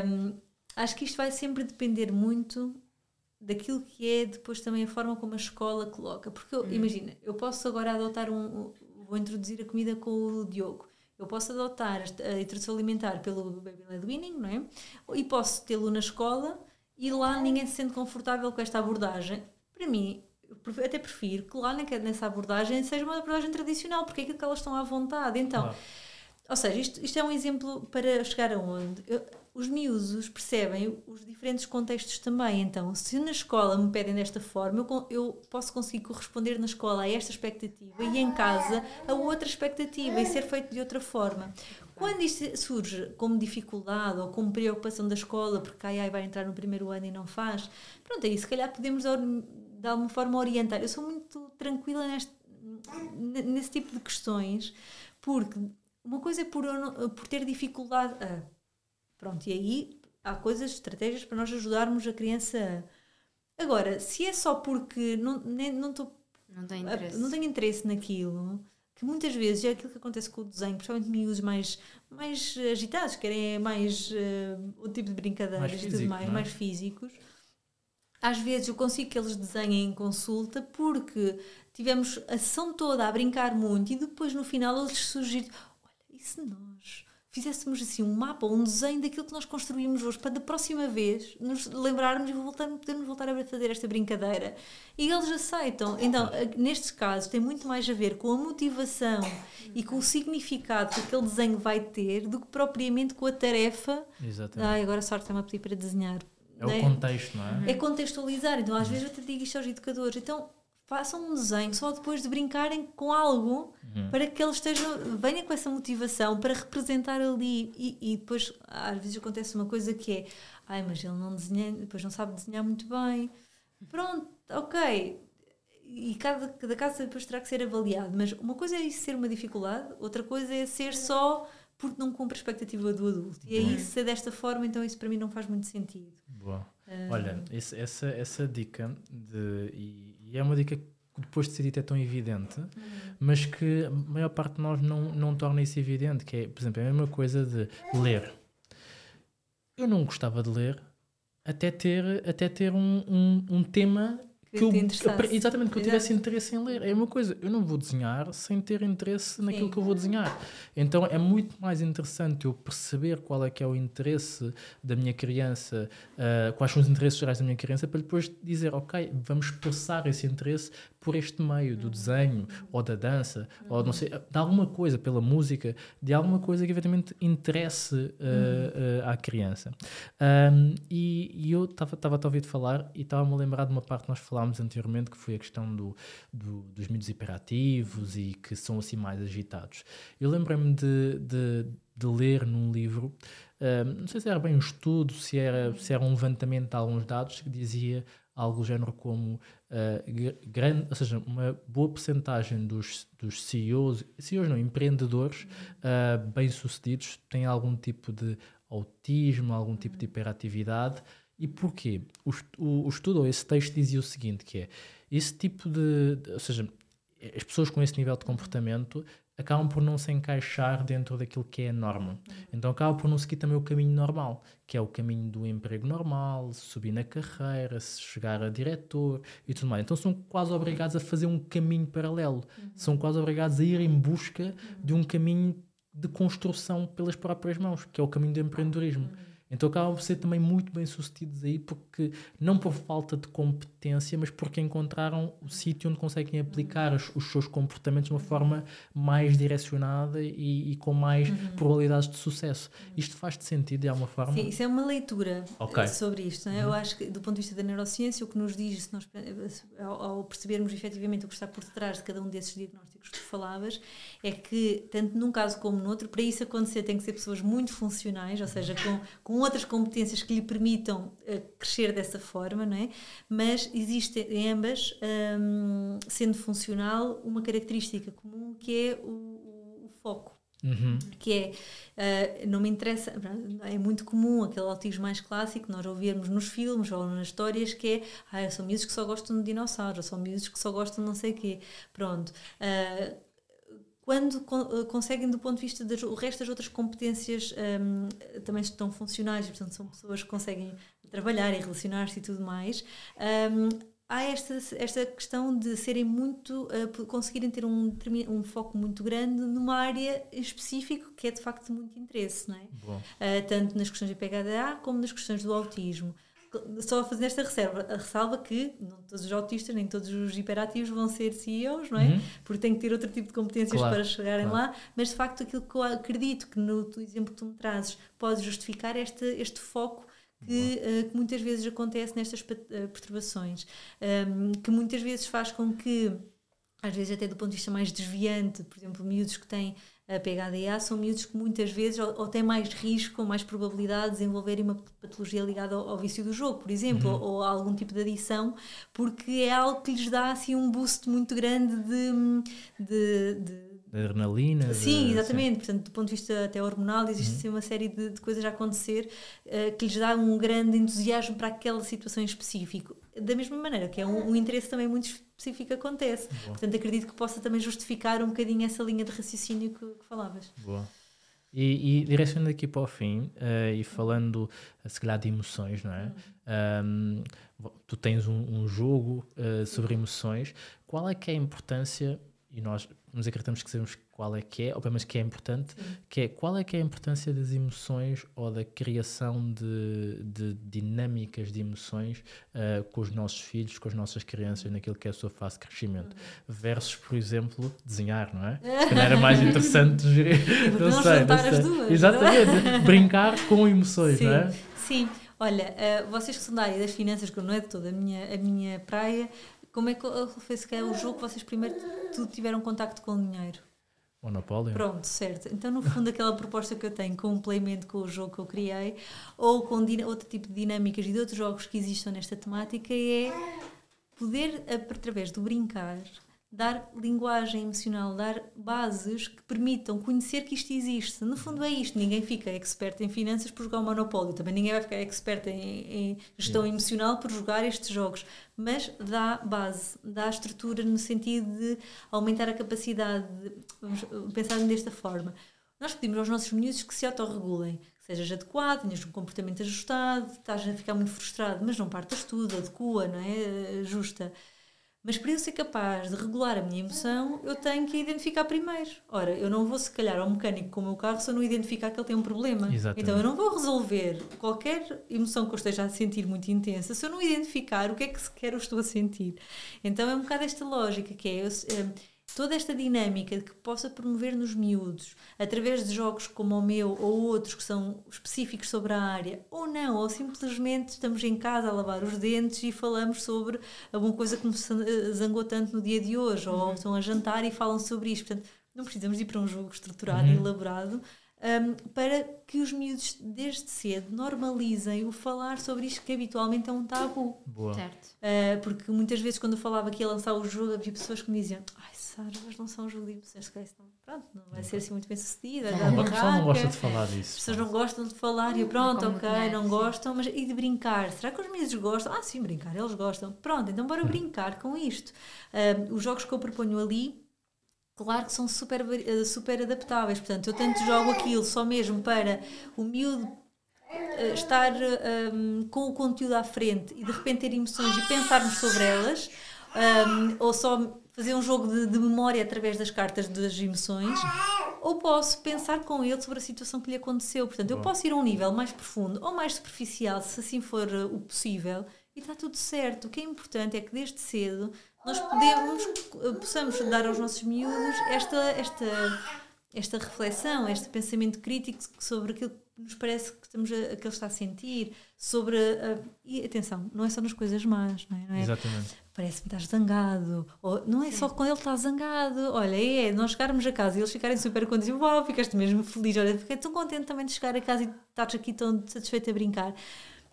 hum, acho que isto vai sempre depender muito daquilo que é depois também a forma como a escola coloca. Porque eu, hum. imagina, eu posso agora adotar um. Vou introduzir a comida com o Diogo. Eu posso adotar a introdução alimentar pelo Baby Led Winning, não é? E posso tê-lo na escola e lá ninguém se sente confortável com esta abordagem. Para mim, até prefiro que lá nessa abordagem seja uma abordagem tradicional, porque é aquilo que elas estão à vontade. Então, claro. ou seja, isto, isto é um exemplo para chegar aonde? Eu, os miúdos percebem os diferentes contextos também. Então, se na escola me pedem desta forma, eu, posso conseguir corresponder na escola a esta expectativa e em casa a outra expectativa e ser feito de outra forma. Quando isto surge como dificuldade ou como preocupação da escola, porque ai, ai vai entrar no primeiro ano e não faz, pronto, aí se calhar podemos de alguma forma orientar. Eu sou muito tranquila neste, nesse tipo de questões, porque uma coisa é por, por ter dificuldade a Pronto, e aí há coisas, estratégias para nós ajudarmos a criança. Agora, se é só porque não, nem, não, tô, não, tem interesse. não tenho interesse naquilo, que muitas vezes é aquilo que acontece com o desenho, principalmente miúdos mais, mais agitados, querem mais uh, o tipo de brincadeiras mais e tudo mais, é? mais físicos. Às vezes eu consigo que eles desenhem em consulta porque tivemos a sessão toda a brincar muito e depois no final eles surgirem: olha, se nós fizéssemos assim um mapa, um desenho daquilo que nós construímos hoje, para da próxima vez nos lembrarmos e voltar, podermos voltar a fazer esta brincadeira. E eles aceitam. Então, nestes casos, tem muito mais a ver com a motivação e com o significado que aquele desenho vai ter do que propriamente com a tarefa. Exatamente. Ai, agora a sorte está-me a pedir para desenhar. É o é? contexto, não é? É contextualizar. Então, às vezes, eu te digo isto aos educadores. Então, façam um desenho só depois de brincarem com algo uhum. para que eles estejam, venham com essa motivação para representar ali. E, e, depois, às vezes, acontece uma coisa que é: ai, mas ele não desenha, depois não sabe desenhar muito bem. Pronto, ok. E cada, cada caso depois terá que ser avaliado. Mas uma coisa é isso ser uma dificuldade, outra coisa é ser só porque não cumpre a expectativa do adulto. E aí, se é desta forma, então isso para mim não faz muito sentido. Boa. Olha, esse, essa, essa dica de. E, e é uma dica que depois de ser dita é tão evidente, mas que a maior parte de nós não, não torna isso evidente, que é, por exemplo, é a mesma coisa de ler. Eu não gostava de ler até ter, até ter um, um, um tema que, eu, exatamente, que eu tivesse interesse em ler. É uma coisa, eu não vou desenhar sem ter interesse naquilo Sim. que eu vou desenhar. Então é muito mais interessante eu perceber qual é que é o interesse da minha criança, uh, quais são os interesses gerais da minha criança, para depois dizer, ok, vamos passar esse interesse por este meio do desenho ou da dança ou não sei, de alguma coisa, pela música, de alguma coisa que eventualmente interesse uh, uh, à criança. Um, e, e, eu estava a ouvir falar e estava-me a lembrar de uma parte que nós falámos anteriormente, que foi a questão do, do, dos miúdos hiperativos e que são assim mais agitados. Eu lembrei-me de, de, de, ler num livro, não sei se era bem um estudo, se era, se era um levantamento de alguns dados que dizia algo do género como uh, grande, ou seja, uma boa porcentagem dos, dos CEOs, CEOs não, empreendedores uh, bem-sucedidos têm algum tipo de autismo, algum tipo de hiperatividade. E porquê? O, o, o estudo, esse texto dizia o seguinte, que é, esse tipo de, ou seja, as pessoas com esse nível de comportamento acabam por não se encaixar dentro daquilo que é a norma. Então acabam por não seguir também o caminho normal, que é o caminho do emprego normal, subir na carreira, chegar a diretor e tudo mais. Então são quase obrigados a fazer um caminho paralelo. Uhum. São quase obrigados a ir em busca de um caminho de construção pelas próprias mãos, que é o caminho do empreendedorismo. Uhum. Então acabam por ser também muito bem sucedidos aí, porque não por falta de competência, mas porque encontraram o sítio onde conseguem aplicar os, os, seus comportamentos de uma forma mais direcionada e, e com mais uhum. probabilidades de sucesso. Isto faz-te sentido de alguma forma? Sim, isso é uma leitura okay. sobre isto. Uhum. Eu acho que, do ponto de vista da neurociência, o que nos diz, se nós, ao, ao percebermos efetivamente o que está por detrás de cada um desses diagnósticos que tu falavas, é que, tanto num caso como no outro, para isso acontecer, tem que ser pessoas muito funcionais, ou seja, com, com outras competências que lhe permitam uh, crescer dessa forma, não é? Mas existe em ambas, um, sendo funcional, uma característica comum que é o, o foco. Uhum. Que é, uh, não me interessa, é muito comum aquele autismo mais clássico nós ouvirmos nos filmes ou nas histórias que é, ah, são miúdos que só gostam de dinossauros, são miúdos que só gostam de não sei o quê. Pronto. Uh, quando uh, conseguem, do ponto de vista do resto das outras competências, um, também estão funcionais, portanto, são pessoas que conseguem trabalhar e relacionar-se e tudo mais. Um, há esta, esta questão de serem muito, uh, conseguirem ter um, um foco muito grande numa área específica que é de facto de muito interesse, não é? Uh, tanto nas questões de PHDA como nas questões do autismo. Só fazendo esta reserva, a ressalva que não todos os autistas nem todos os hiperativos vão ser CEOs, não é? Uhum. Porque têm que ter outro tipo de competências Claro, para chegarem claro. lá, mas de facto aquilo que eu acredito que no exemplo que tu me trazes pode justificar este, este foco que, eh, que muitas vezes acontece nestas eh, perturbações, Um, que muitas vezes faz com que, às vezes até do ponto de vista mais desviante, por exemplo, miúdos que têm a PHDA são miúdos que muitas vezes ou, ou têm mais risco ou mais probabilidade de desenvolverem uma patologia ligada ao, ao vício do jogo, por exemplo, ou, ou a algum tipo de adição, porque é algo que lhes dá assim um boost muito grande de- de- de Da adrenalina. Sim, de- exatamente. Portanto, do ponto de vista até hormonal, existe assim, uma série de, de coisas a acontecer eh, que lhes dá um grande entusiasmo para aquela situação em específico. Da mesma maneira que é um, um interesse também muito específico acontece. Portanto, acredito que possa também justificar um bocadinho essa linha de raciocínio que, que falavas. Boa. E, e direcionando aqui para o fim, eh, e falando, eh, se calhar, de emoções, não é? Ahm, vo- tu tens um, um jogo eh, sobre emoções. Qual é que é a importância, e nós nos acreditamos que sabemos qual é que é, ou pelo menos que é importante, que é qual é que é a importância das emoções ou da criação de, de dinâmicas de emoções eh, com os nossos filhos, com as nossas crianças, naquilo que é a sua fase de crescimento, versus, por exemplo, desenhar, não é? Se calhar era mais interessante gerir. Não não sei, não sei. duas, Exatamente, brincar com emoções, Sim, não é? sim. Olha, eh, vocês que são da área das finanças, que não é de toda a minha, a minha praia, como é que eh, foi se calhar o jogo que vocês primeiro tudo tiveram contacto com o dinheiro? Monopólio. Pronto, certo. Então, no fundo, aquela proposta que eu tenho complemento com o jogo que eu criei, ou com outro tipo de dinâmicas e de outros jogos que existam nesta temática, é poder, através do brincar, dar linguagem emocional, dar bases que permitam conhecer que isto existe. No fundo, é isto. Ninguém fica expert em finanças por jogar o Monopólio. Também ninguém vai ficar expert em, em gestão emocional por jogar estes jogos. Mas dá base, dá estrutura no sentido de aumentar a capacidade de. Vamos pensar desta forma. Nós pedimos aos nossos miúdos que se autorregulem, que sejas adequado, tenhas um comportamento ajustado, estás a ficar muito frustrado, mas não partas tudo, adequa, não é? Ajusta. Mas para eu ser capaz de regular a minha emoção, eu tenho que identificar primeiro. Ora, eu não vou se calhar ao mecânico com o meu carro se eu não identificar que ele tem um problema. Exatamente. Então eu não vou resolver qualquer emoção que eu esteja a sentir muito intensa se eu não identificar o que é que sequer eu estou a sentir. Então é um bocado esta lógica que é eu, eh, toda esta dinâmica que possa promover nos miúdos, através de jogos como o meu ou outros que são específicos sobre a área, ou não, ou simplesmente estamos em casa a lavar os dentes e falamos sobre alguma coisa que me san- eh, zangou tanto no dia de hoje, ou estão a jantar e falam sobre isto. Portanto, não precisamos ir para um jogo estruturado e elaborado um, para que os miúdos desde cedo normalizem o falar sobre isto que habitualmente é um tabu. Boa. Certo. Uh, porque muitas vezes quando eu falava que ia lançar o jogo havia pessoas que me diziam ai Sara, vais lançar um jogo de emoções se calhar isso não, pronto, não vai ser assim muito bem sucedida Não, o pessoal não gosta de falar as disso. pessoas não gostam de falar e pronto, Como ok, dinheiro, não gostam, mas e de brincar? Será que os miúdos gostam? Ah, sim, brincar, eles gostam. Pronto, então bora brincar com isto. Um, os jogos que eu proponho ali, claro que são super, eh, super adaptáveis. Portanto, eu tanto jogo aquilo só mesmo para o miúdo eh, estar um, com o conteúdo à frente e de repente ter emoções e pensarmos sobre elas, um, ou só fazer um jogo de, de memória através das cartas das emoções, ou posso pensar com ele sobre a situação que lhe aconteceu. Portanto, eu posso ir a um nível mais profundo ou mais superficial, se assim for eh, o possível, e está tudo certo. O que é importante é que desde cedo nós podemos, eh, possamos dar aos nossos miúdos esta, esta, esta reflexão, este pensamento crítico sobre aquilo que nos parece que, estamos a, que ele está a sentir, sobre. a- e atenção, não é só nas coisas más, não é? Não é? Exatamente. Parece-me que estás zangado. Ou, não é só quando ele está zangado. Olha, é nós chegarmos a casa e eles ficarem super contentes. e, Uau, ficaste mesmo feliz. Olha, fiquei tão contente também de chegar a casa e estás aqui tão satisfeito a brincar.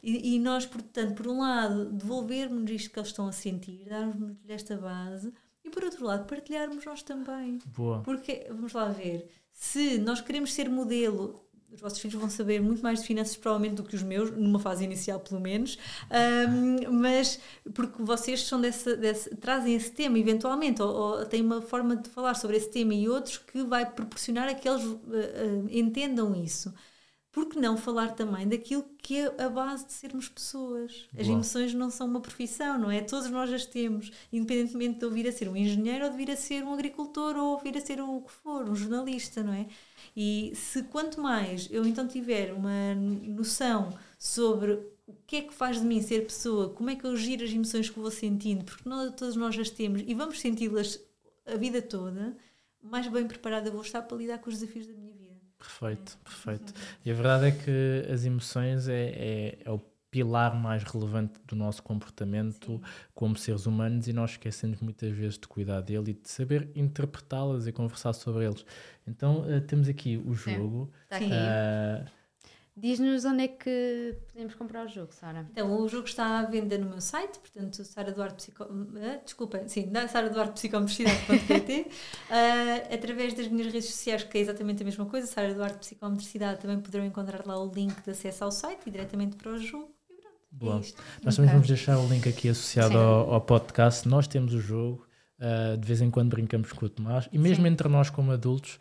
E, e nós, portanto, por um lado, devolvermos isto que eles estão a sentir, darmos-lhe esta base. E por outro lado, partilharmos nós também. Boa. Porque, vamos lá ver, se nós queremos ser modelo, os vossos filhos vão saber muito mais de finanças provavelmente do que os meus, numa fase inicial pelo menos, Ahm, mas porque vocês são dessa, dessa- trazem esse tema eventualmente, ou, ou têm uma forma de falar sobre esse tema e outros que vai proporcionar a que eles ah, ah, entendam isso. Por que não falar também daquilo que é a base de sermos pessoas? As emoções não são uma profissão, não é? Todos nós as temos, independentemente de eu vir a ser um engenheiro ou de vir a ser um agricultor ou vir a ser o que for, um jornalista, não é? E se quanto mais eu então tiver uma noção sobre o que é que faz de mim ser pessoa, como é que eu giro as emoções que vou sentindo, porque nós, todos nós as temos e vamos senti-las a vida toda, mais bem preparada vou estar para lidar com os desafios da minha vida. Perfeito, perfeito. E a verdade é que as emoções é, é, é o pilar mais relevante do nosso comportamento Sim. como seres humanos e nós esquecemos muitas vezes de cuidar dele e de saber interpretá-las e conversar sobre eles. Então uh, temos aqui o jogo. Sim. Uh, Diz-nos onde é que podemos comprar o jogo, Sara. Então, o jogo está à venda no meu site, portanto, Sara Duarte Psico... Uh, desculpa, sim, Sara Duarte Psicomotricidade.pt uh, através das minhas redes sociais, que é exatamente a mesma coisa, Sara Duarte Psicomotricidade, também poderão encontrar lá o link de acesso ao site e diretamente para o jogo. E pronto, é Boa. É Nós também okay. vamos deixar o link aqui associado ao, ao, podcast. Nós temos o jogo. Uh, de vez em quando brincamos com o Tomás e mesmo Sim. entre nós como adultos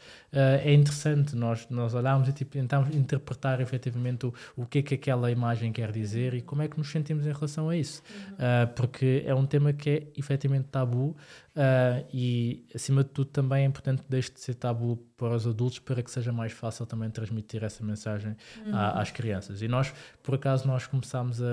é interessante nós, nós olharmos e tipo, tentarmos interpretar efetivamente o, o que é que aquela imagem quer dizer e como é que nos sentimos em relação a isso uhum. uh, porque é um tema que é efetivamente tabu Uh, e, acima de tudo, também é importante que deixe de ser tabu para os adultos para que seja mais fácil também transmitir essa mensagem uhum. às crianças. E nós, por acaso, nós começámos a,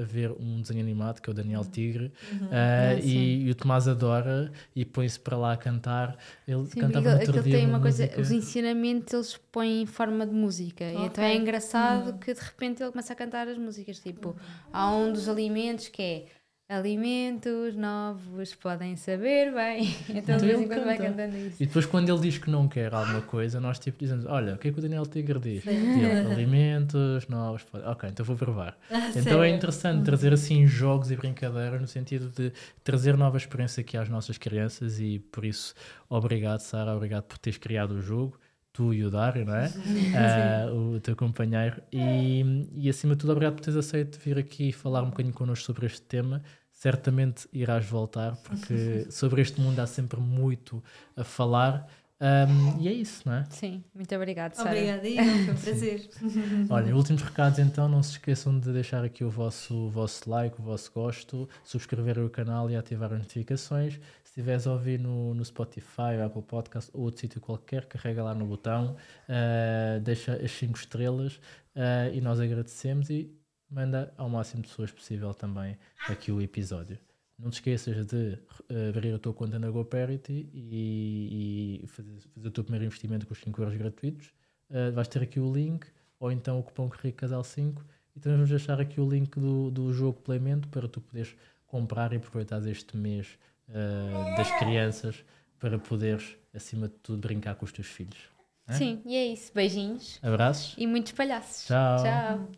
a, ver um desenho animado que é o Daniel uhum. Tigre uhum. Uh, e, e, o Tomás adora e põe-se para lá a cantar. Ele Sim, cantava no outro dia tem uma, coisa, os ensinamentos eles põem em forma de música. Okay. E então é engraçado uhum. que de repente ele começa a cantar as músicas. Tipo, há um dos alimentos que é alimentos novos podem saber bem. Então, de vez em quando vai cantando isso. E depois, quando ele diz que não quer alguma coisa, nós tipo dizemos: Olha, o que é que o Daniel Tigre diz? Ele, alimentos novos. Podem... Ok, então vou provar. Ah, então sério? é interessante uhum. trazer assim jogos e brincadeiras no sentido de trazer nova experiência aqui às nossas crianças e por isso, obrigado, Sara, obrigado por teres criado o jogo tu e o Dário, não é? Uh, o teu companheiro. E, e acima de tudo, obrigado por teres aceito vir aqui falar um bocadinho connosco sobre este tema. Certamente irás voltar, porque sobre este mundo há sempre muito a falar. Um, e é isso, não é? Sim, muito obrigada, Sara. Obrigada, foi um prazer. Olha, últimos recados então, não se esqueçam de deixar aqui o vosso, o vosso like, o vosso gosto, subscrever o canal e ativar as notificações. Se estiveres a ouvir no, no Spotify, Apple Podcast ou outro sítio qualquer, carrega lá no botão, uh, deixa as 5 estrelas uh, e nós agradecemos e manda ao máximo de pessoas possível também aqui o episódio. Não te esqueças de uh, abrir a tua conta na GoParity e, e fazer, fazer, o teu primeiro investimento com os 5 euros gratuitos. Uh, vais ter aqui o link, ou então o cupom Correio Casal 5. E também vamos deixar aqui o link do, do jogo Playmento para tu poderes comprar e aproveitar este mês uh, das crianças para poderes, acima de tudo, brincar com os teus filhos. Sim, e é isso. Beijinhos. Abraços. E muitos palhaços. Tchau. Tchau.